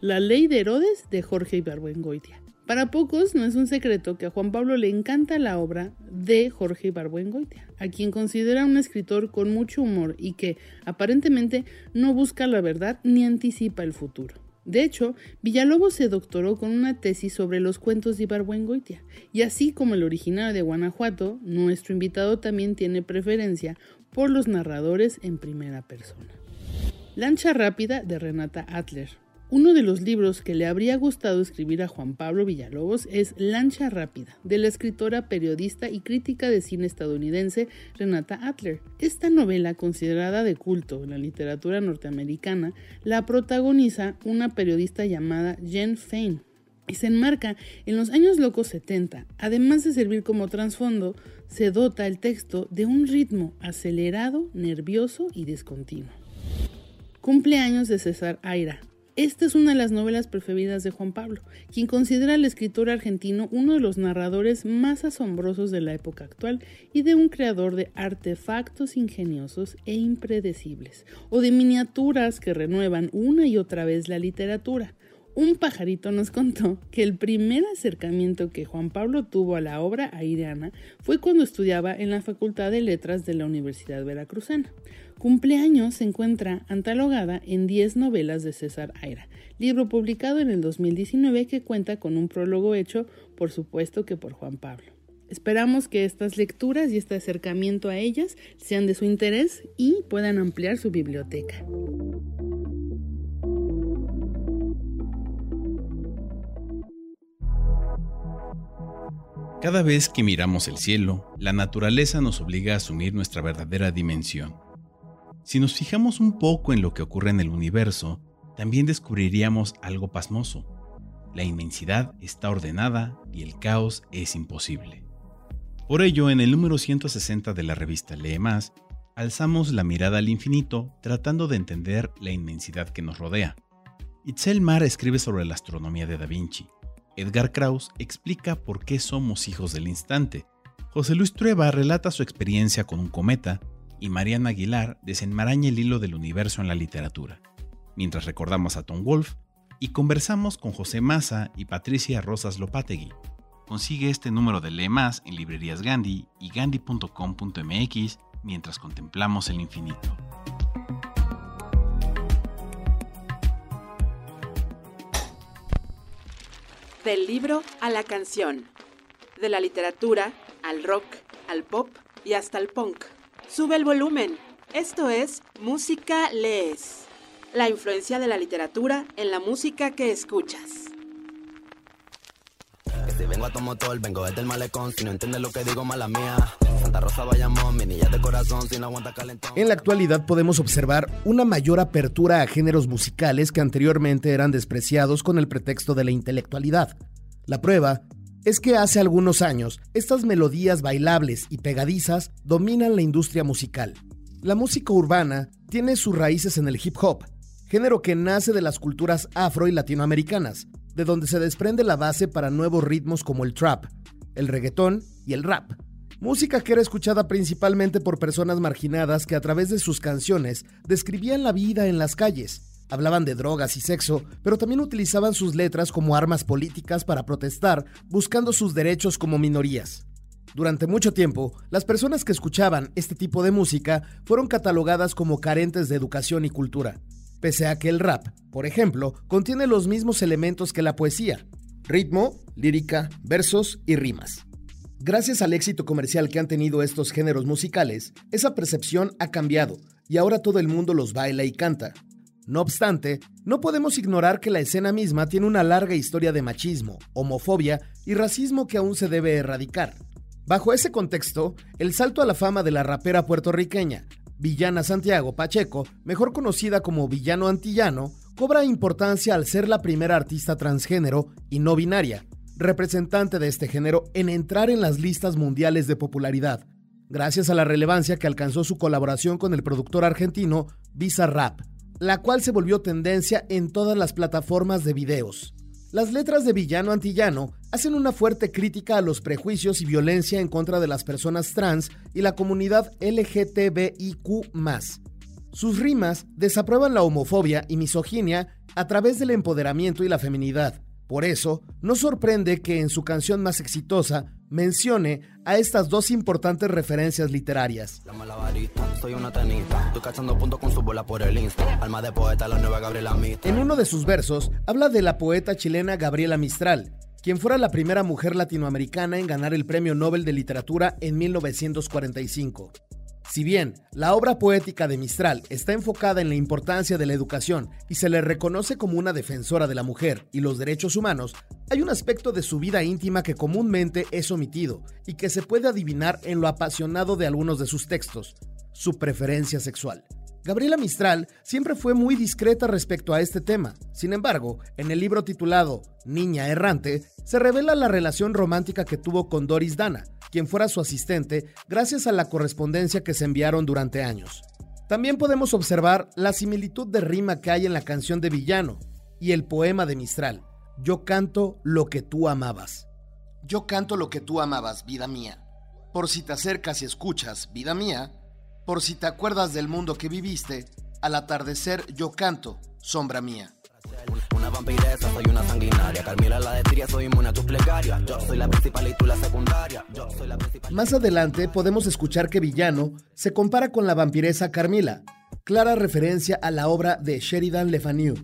La ley de Herodes de Jorge Ibargüengoitia. Para pocos no es un secreto que a Juan Pablo le encanta la obra de Jorge Ibargüengoitia, a quien considera un escritor con mucho humor y que aparentemente no busca la verdad ni anticipa el futuro. De hecho, Villalobos se doctoró con una tesis sobre los cuentos de Ibargüengoitia, y así como el original de Guanajuato, nuestro invitado también tiene preferencia por los narradores en primera persona. Lancha rápida de Renata Adler. Uno de los libros que le habría gustado escribir a Juan Pablo Villalobos es Lancha Rápida, de la escritora, periodista y crítica de cine estadounidense Renata Adler. Esta novela, considerada de culto en la literatura norteamericana, la protagoniza una periodista llamada Jen Fain y se enmarca en los años locos 70. Además de servir como trasfondo, se dota el texto de un ritmo acelerado, nervioso y discontinuo. Cumpleaños de César Aira, esta es una de las novelas preferidas de Juan Pablo, quien considera al escritor argentino uno de los narradores más asombrosos de la época actual y de un creador de artefactos ingeniosos e impredecibles, o de miniaturas que renuevan una y otra vez la literatura. Un pajarito nos contó que el primer acercamiento que Juan Pablo tuvo a la obra aireana fue cuando estudiaba en la Facultad de Letras de la Universidad Veracruzana. Cumpleaños se encuentra antalogada en 10 novelas de César Aira, libro publicado en el 2019 que cuenta con un prólogo hecho, por supuesto que por Juan Pablo. Esperamos que estas lecturas y este acercamiento a ellas sean de su interés y puedan ampliar su biblioteca. Cada vez que miramos el cielo, la naturaleza nos obliga a asumir nuestra verdadera dimensión si nos fijamos un poco en lo que ocurre en el universo, también descubriríamos algo pasmoso. La inmensidad está ordenada y el caos es imposible. Por ello, en el número 160 de la revista Lee Más, alzamos la mirada al infinito tratando de entender la inmensidad que nos rodea. Itzel Mar escribe sobre la astronomía de Da Vinci. Edgar Kraus explica por qué somos hijos del instante. José Luis Trueba relata su experiencia con un cometa y Mariana Aguilar desenmaraña el hilo del universo en la literatura, mientras recordamos a Tom Wolfe y conversamos con José Maza y Patricia Rosas Lopategui. Consigue este número de Lee Más en librerías Gandhi y gandhi.com.mx mientras contemplamos el infinito. Del libro a la canción, de la literatura al rock, al pop y hasta el punk. Sube el volumen. Esto es Música Lees. La influencia de la literatura en la música que escuchas. vengo a tu motor, vengo desde el malecón. Si no entiendes lo que digo, mala mía. Santa Rosa Bayamón, mi niña de corazón, si no aguanta calentón. En la actualidad podemos observar una mayor apertura a géneros musicales que anteriormente eran despreciados con el pretexto de la intelectualidad. La prueba es que hace algunos años estas melodías bailables y pegadizas dominan la industria musical. La música urbana tiene sus raíces en el hip hop, género que nace de las culturas afro y latinoamericanas, de donde se desprende la base para nuevos ritmos como el trap, el reggaetón y el rap. Música que era escuchada principalmente por personas marginadas que a través de sus canciones describían la vida en las calles, Hablaban de drogas y sexo, pero también utilizaban sus letras como armas políticas para protestar, buscando sus derechos como minorías. Durante mucho tiempo, las personas que escuchaban este tipo de música fueron catalogadas como carentes de educación y cultura, pese a que el rap, por ejemplo, contiene los mismos elementos que la poesía, ritmo, lírica, versos y rimas. Gracias al éxito comercial que han tenido estos géneros musicales, esa percepción ha cambiado y ahora todo el mundo los baila y canta, no obstante, no podemos ignorar que la escena misma tiene una larga historia de machismo, homofobia y racismo que aún se debe erradicar. Bajo ese contexto, el salto a la fama de la rapera puertorriqueña, Villana Santiago Pacheco, mejor conocida como Villano Antillano, cobra importancia al ser la primera artista transgénero y no binaria, representante de este género en entrar en las listas mundiales de popularidad, gracias a la relevancia que alcanzó su colaboración con el productor argentino Visa Rap la cual se volvió tendencia en todas las plataformas de videos. Las letras de Villano Antillano hacen una fuerte crítica a los prejuicios y violencia en contra de las personas trans y la comunidad LGTBIQ. Sus rimas desaprueban la homofobia y misoginia a través del empoderamiento y la feminidad. Por eso, no sorprende que en su canción más exitosa, mencione a estas dos importantes referencias literarias. En uno de sus versos habla de la poeta chilena Gabriela Mistral, quien fuera la primera mujer latinoamericana en ganar el Premio Nobel de Literatura en 1945. Si bien la obra poética de Mistral está enfocada en la importancia de la educación y se le reconoce como una defensora de la mujer y los derechos humanos, hay un aspecto de su vida íntima que comúnmente es omitido y que se puede adivinar en lo apasionado de algunos de sus textos, su preferencia sexual. Gabriela Mistral siempre fue muy discreta respecto a este tema. Sin embargo, en el libro titulado Niña Errante, se revela la relación romántica que tuvo con Doris Dana, quien fuera su asistente gracias a la correspondencia que se enviaron durante años. También podemos observar la similitud de rima que hay en la canción de Villano y el poema de Mistral, Yo canto lo que tú amabas. Yo canto lo que tú amabas, vida mía. Por si te acercas y escuchas, vida mía, por si te acuerdas del mundo que viviste, al atardecer yo canto, sombra mía. Una soy una sanguinaria. Carmila la de soy a. Yo soy la principal secundaria. Más adelante podemos escuchar que Villano se compara con la vampiresa Carmila, clara referencia a la obra de Sheridan Le Fanu,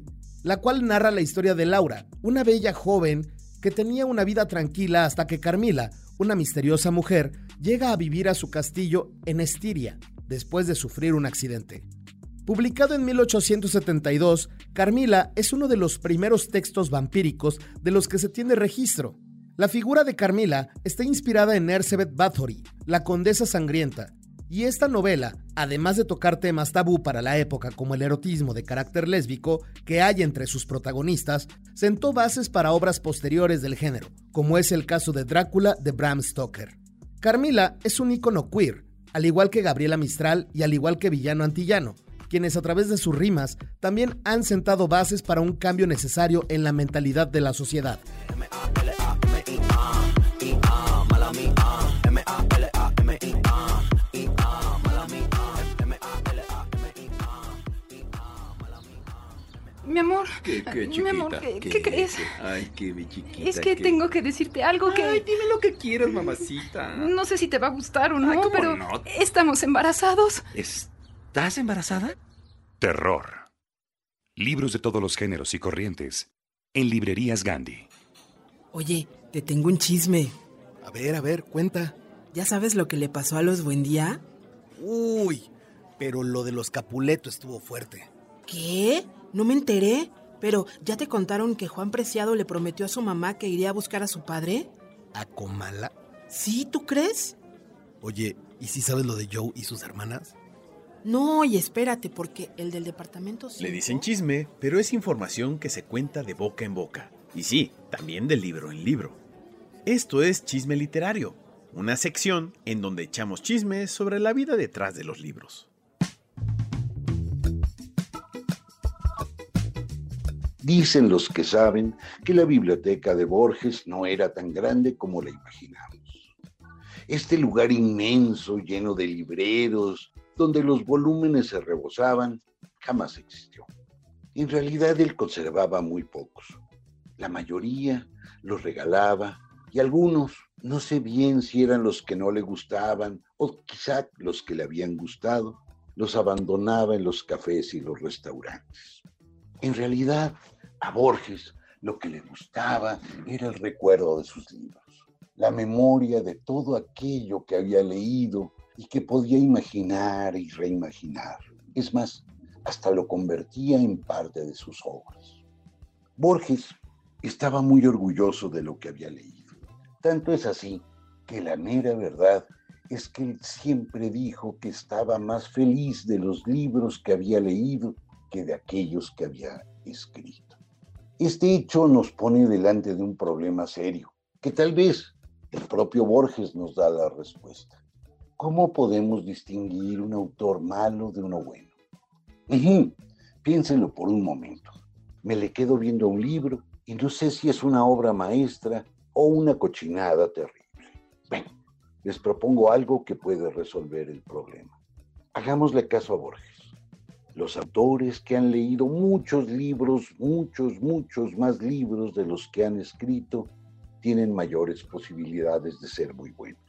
la cual narra la historia de Laura, una bella joven que tenía una vida tranquila hasta que Carmila, una misteriosa mujer, llega a vivir a su castillo en Estiria, después de sufrir un accidente. Publicado en 1872, Carmila es uno de los primeros textos vampíricos de los que se tiene registro. La figura de Carmila está inspirada en Erzsébet Bathory, la condesa sangrienta, y esta novela, además de tocar temas tabú para la época como el erotismo de carácter lésbico que hay entre sus protagonistas, sentó bases para obras posteriores del género, como es el caso de Drácula de Bram Stoker. Carmila es un ícono queer, al igual que Gabriela Mistral y al igual que Villano Antillano, quienes a través de sus rimas también han sentado bases para un cambio necesario en la mentalidad de la sociedad. Mi amor. ¿Qué, qué, Mi amor, ¿qué, ¿Qué, qué crees? Ay, qué mi chiquita. Es que qué- tengo que decirte algo que... Ay, dime lo que quieras, mamacita. No sé si te va a gustar o no, Ay, ¿cómo pero no? estamos embarazados. ¿Estás embarazada? Terror. Libros de todos los géneros y corrientes. En librerías Gandhi. Oye, te tengo un chisme. A ver, a ver, cuenta. ¿Ya sabes lo que le pasó a los Buendía? Uy, pero lo de los Capuleto estuvo fuerte. ¿Qué? No me enteré. Pero, ¿ya te contaron que Juan Preciado le prometió a su mamá que iría a buscar a su padre? ¿A Comala? ¿Sí, tú crees? Oye, ¿y si sabes lo de Joe y sus hermanas? No, y espérate, porque el del departamento... Le cinco- dicen chisme, pero es información que se cuenta de boca en boca. Y sí, también de libro en libro. Esto es Chisme Literario, una sección en donde echamos chismes sobre la vida detrás de los libros. Dicen los que saben que la biblioteca de Borges no era tan grande como la imaginamos. Este lugar inmenso, lleno de libreros, donde los volúmenes se rebosaban, jamás existió. En realidad él conservaba muy pocos. La mayoría los regalaba y algunos, no sé bien si eran los que no le gustaban o quizá los que le habían gustado, los abandonaba en los cafés y los restaurantes. En realidad, a Borges lo que le gustaba era el recuerdo de sus libros, la memoria de todo aquello que había leído y que podía imaginar y reimaginar. Es más, hasta lo convertía en parte de sus obras. Borges estaba muy orgulloso de lo que había leído. Tanto es así que la mera verdad es que él siempre dijo que estaba más feliz de los libros que había leído que de aquellos que había escrito. Este hecho nos pone delante de un problema serio, que tal vez el propio Borges nos da la respuesta. ¿Cómo podemos distinguir un autor malo de uno bueno? Ujú, Piénsenlo por un momento. Me le quedo viendo un libro y no sé si es una obra maestra o una cochinada terrible. Bueno, les propongo algo que puede resolver el problema. Hagámosle caso a Borges. Los autores que han leído muchos libros, muchos, muchos más libros de los que han escrito, tienen mayores posibilidades de ser muy buenos.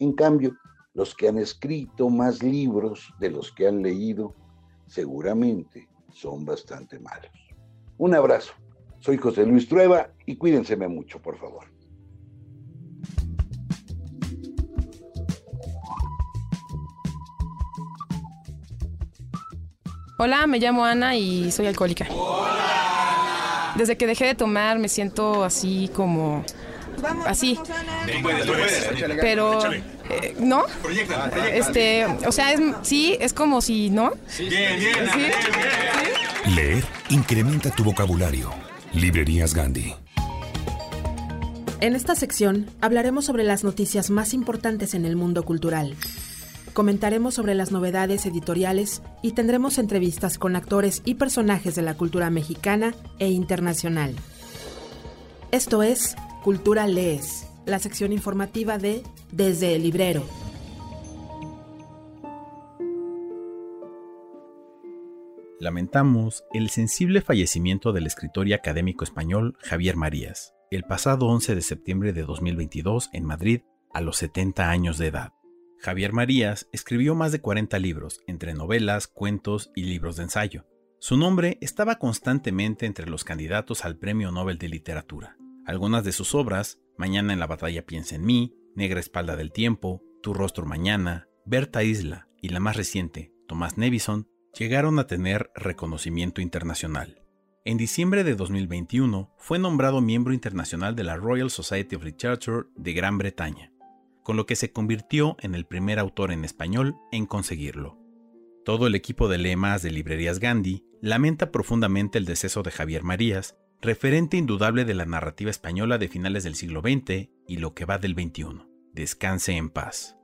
En cambio, los que han escrito más libros de los que han leído, seguramente son bastante malos. Un abrazo. Soy José Luis Trueba y cuídenseme mucho, por favor. Hola, me llamo Ana y soy alcohólica. Desde que dejé de tomar me siento así como... Así. Pero... eh, ¿No? Este, o sea, es, sí, es como si, ¿no? Bien, bien, ¿Sí? Leer incrementa tu vocabulario. Librerías Gandhi. En esta sección hablaremos sobre las noticias más importantes en el mundo cultural. Comentaremos sobre las novedades editoriales y tendremos entrevistas con actores y personajes de la cultura mexicana e internacional. Esto es Cultura Lees, la sección informativa de Desde el Librero. Lamentamos el sensible fallecimiento del escritor y académico español Javier Marías, el pasado 11 de septiembre de 2022 en Madrid, a los 70 años de edad. Javier Marías escribió más de 40 libros, entre novelas, cuentos y libros de ensayo. Su nombre estaba constantemente entre los candidatos al Premio Nobel de Literatura. Algunas de sus obras, Mañana en la batalla piensa en mí, Negra espalda del tiempo, Tu rostro mañana, Berta Isla y la más reciente, Tomás Nevison, llegaron a tener reconocimiento internacional. En diciembre de 2021 fue nombrado miembro internacional de la Royal Society of Literature de Gran Bretaña, con lo que se convirtió en el primer autor en español en conseguirlo. Todo el equipo de lemas de Librerías Gandhi lamenta profundamente el deceso de Javier Marías, referente indudable de la narrativa española de finales del siglo XX y lo que va del XXI. Descanse en paz.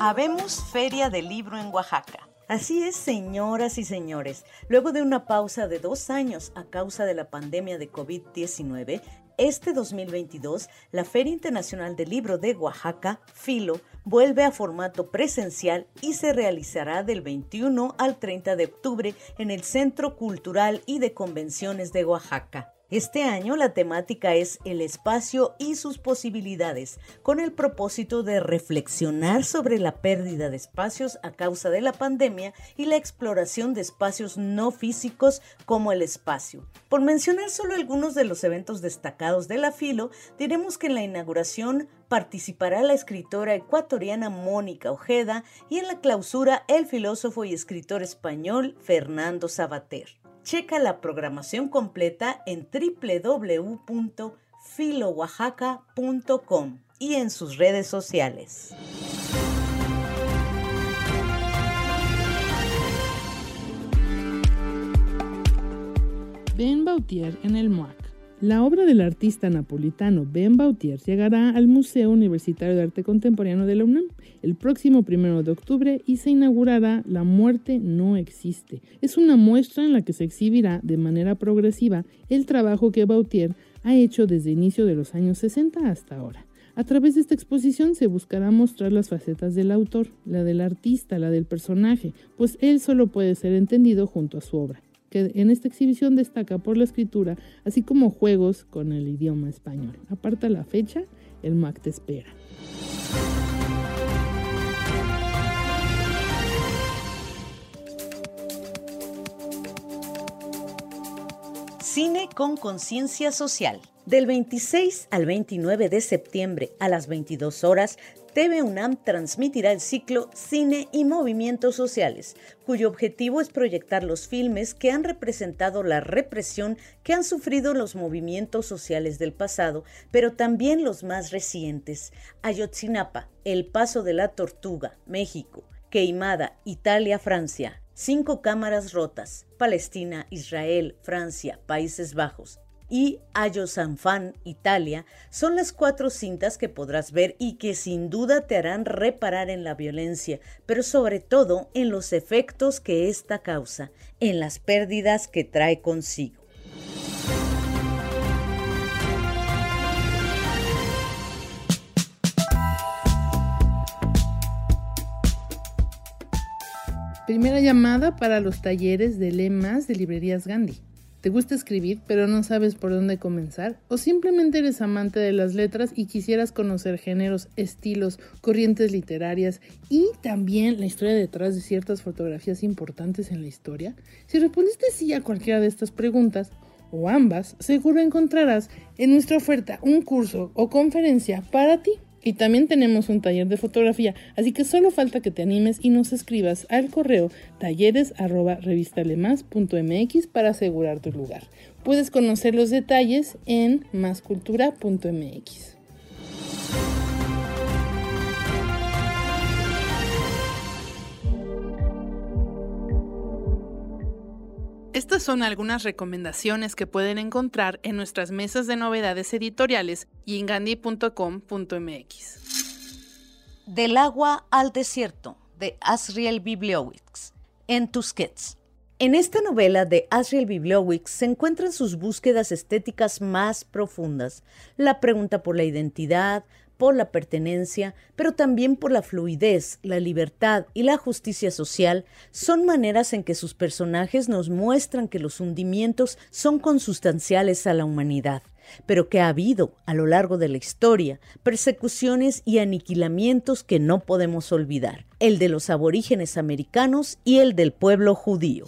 Habemos Feria del Libro en Oaxaca. Así es, señoras y señores. Luego de una pausa de dos años a causa de la pandemia de COVID-19, este 2022, la Feria Internacional del Libro de Oaxaca, FILO, vuelve a formato presencial y se realizará del 21 al 30 de octubre en el Centro Cultural y de Convenciones de Oaxaca. Este año la temática es el espacio y sus posibilidades, con el propósito de reflexionar sobre la pérdida de espacios a causa de la pandemia y la exploración de espacios no físicos como el espacio. Por mencionar solo algunos de los eventos destacados de la Filo, diremos que en la inauguración participará la escritora ecuatoriana Mónica Ojeda y en la clausura el filósofo y escritor español Fernando Sabater. Checa la programación completa en www.filoaxaca.com y en sus redes sociales. Ben Bautier en el MOAC. La obra del artista napolitano Ben Bautier llegará al Museo Universitario de Arte Contemporáneo de la UNAM el próximo primero de octubre y se inaugurará La muerte no existe. Es una muestra en la que se exhibirá de manera progresiva el trabajo que Bautier ha hecho desde inicio de los años 60 hasta ahora. A través de esta exposición se buscará mostrar las facetas del autor, la del artista, la del personaje, pues él solo puede ser entendido junto a su obra que en esta exhibición destaca por la escritura, así como juegos con el idioma español. Aparta la fecha, el MAC te espera. Cine con conciencia social. Del 26 al 29 de septiembre a las 22 horas, TV UNAM transmitirá el ciclo Cine y Movimientos Sociales, cuyo objetivo es proyectar los filmes que han representado la represión que han sufrido los movimientos sociales del pasado, pero también los más recientes. Ayotzinapa, El Paso de la Tortuga, México, Queimada, Italia, Francia, Cinco Cámaras Rotas, Palestina, Israel, Francia, Países Bajos, y Ayosanfan, Italia, son las cuatro cintas que podrás ver y que sin duda te harán reparar en la violencia, pero sobre todo en los efectos que esta causa, en las pérdidas que trae consigo. Primera llamada para los talleres de lemas de librerías Gandhi. ¿Te gusta escribir pero no sabes por dónde comenzar? ¿O simplemente eres amante de las letras y quisieras conocer géneros, estilos, corrientes literarias y también la historia detrás de ciertas fotografías importantes en la historia? Si respondiste sí a cualquiera de estas preguntas, o ambas, seguro encontrarás en nuestra oferta un curso o conferencia para ti. Y también tenemos un taller de fotografía, así que solo falta que te animes y nos escribas al correo talleres para asegurar tu lugar. Puedes conocer los detalles en mascultura.mx. Estas son algunas recomendaciones que pueden encontrar en nuestras mesas de novedades editoriales y en gandhi.com.mx. Del agua al desierto, de Asriel Bibliowicz, en Tusquets. En esta novela de Asriel Bibliowicz se encuentran sus búsquedas estéticas más profundas, la pregunta por la identidad, por la pertenencia, pero también por la fluidez, la libertad y la justicia social, son maneras en que sus personajes nos muestran que los hundimientos son consustanciales a la humanidad, pero que ha habido, a lo largo de la historia, persecuciones y aniquilamientos que no podemos olvidar, el de los aborígenes americanos y el del pueblo judío.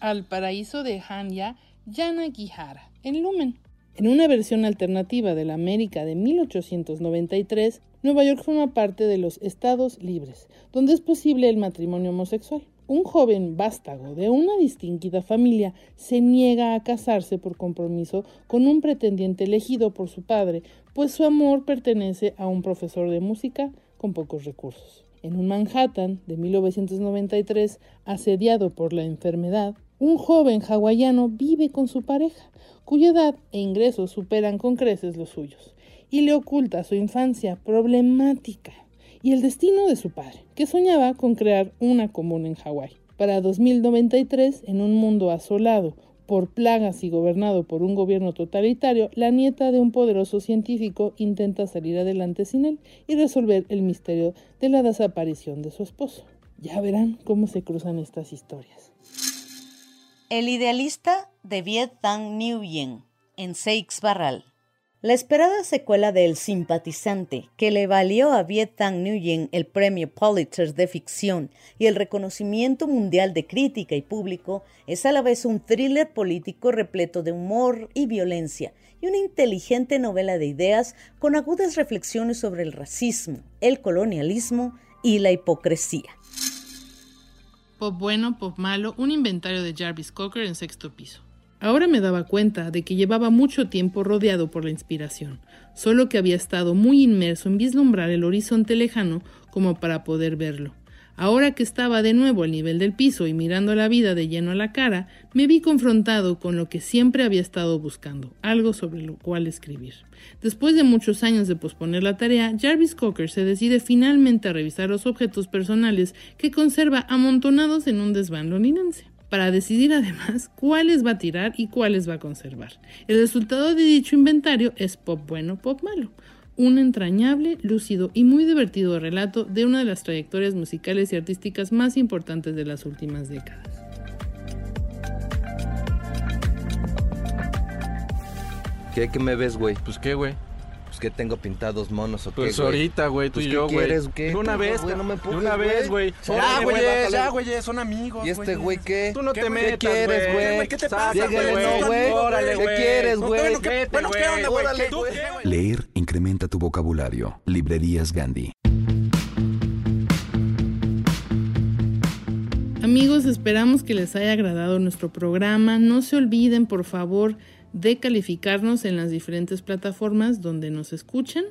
Al paraíso de Hanya, Yana Gihara, en Lumen. En una versión alternativa de la América de 1893, Nueva York forma parte de los Estados Libres, donde es posible el matrimonio homosexual. Un joven vástago de una distinguida familia se niega a casarse por compromiso con un pretendiente elegido por su padre, pues su amor pertenece a un profesor de música con pocos recursos. En un Manhattan de 1993, asediado por la enfermedad, un joven hawaiano vive con su pareja, cuya edad e ingresos superan con creces los suyos, y le oculta su infancia problemática y el destino de su padre, que soñaba con crear una comuna en Hawái. Para 2093, en un mundo asolado por plagas y gobernado por un gobierno totalitario, la nieta de un poderoso científico intenta salir adelante sin él y resolver el misterio de la desaparición de su esposo. Ya verán cómo se cruzan estas historias. El idealista de Viet Thanh Nguyen, en Seix Barral. La esperada secuela de El simpatizante, que le valió a Viet Thanh Nguyen el premio Pulitzer de ficción y el reconocimiento mundial de crítica y público, es a la vez un thriller político repleto de humor y violencia y una inteligente novela de ideas con agudas reflexiones sobre el racismo, el colonialismo y la hipocresía. Pop bueno, pop malo, un inventario de Jarvis Cocker en sexto piso. Ahora me daba cuenta de que llevaba mucho tiempo rodeado por la inspiración, solo que había estado muy inmerso en vislumbrar el horizonte lejano como para poder verlo. Ahora que estaba de nuevo al nivel del piso y mirando la vida de lleno a la cara, me vi confrontado con lo que siempre había estado buscando, algo sobre lo cual escribir. Después de muchos años de posponer la tarea, Jarvis Cocker se decide finalmente a revisar los objetos personales que conserva amontonados en un desván londinense para decidir además cuáles va a tirar y cuáles va a conservar. El resultado de dicho inventario es pop bueno, pop malo, un entrañable, lúcido y muy divertido relato de una de las trayectorias musicales y artísticas más importantes de las últimas décadas. ¿Qué, qué me ves, güey? Pues qué, güey. Pues que tengo pintados monos o qué, Pues ahorita, güey, tú Pues, y ¿qué yo, güey. quieres, qué? De una vez, güey, no me de empujes, una vez, güey. Ya, Órale, güey, ya, güey, son amigos, ¿Y este güey qué? Tú no te ¿Qué metas, quieres, güey? ¿Qué te pasa, güey? no, güey. Órale, ¿Qué güey. quieres, No, güey? bueno, ¿qué- ¿qué onda, güey? Órale, ¿Tú güey. qué, Leer incrementa tu vocabulario. Librerías Gandhi. Amigos, esperamos que les haya agradado nuestro programa. No se olviden, por favor, de calificarnos en las diferentes plataformas donde nos escuchan.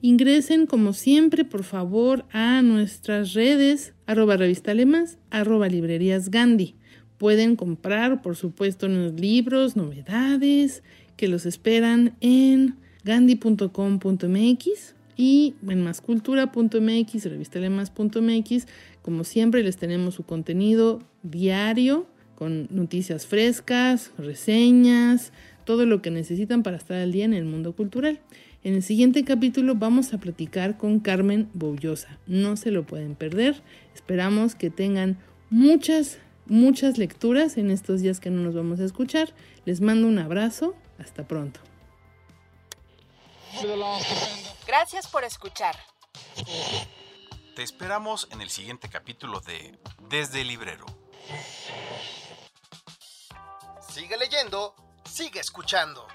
Ingresen, como siempre, por favor, a nuestras redes, arroba revista Lemas, arroba librerías Gandhi. Pueden comprar, por supuesto, los libros, novedades que los esperan en gandhi.com.mx y en mascultura.mx, revistalemas.mx. Como siempre, les tenemos su contenido diario con noticias frescas, reseñas, todo lo que necesitan para estar al día en el mundo cultural. En el siguiente capítulo vamos a platicar con Carmen Boullosa. No se lo pueden perder. Esperamos que tengan muchas, muchas lecturas en estos días que no nos vamos a escuchar. Les mando un abrazo. Hasta pronto. Gracias por escuchar. Te esperamos en el siguiente capítulo de Desde el Librero. Sigue leyendo Sigue escuchando.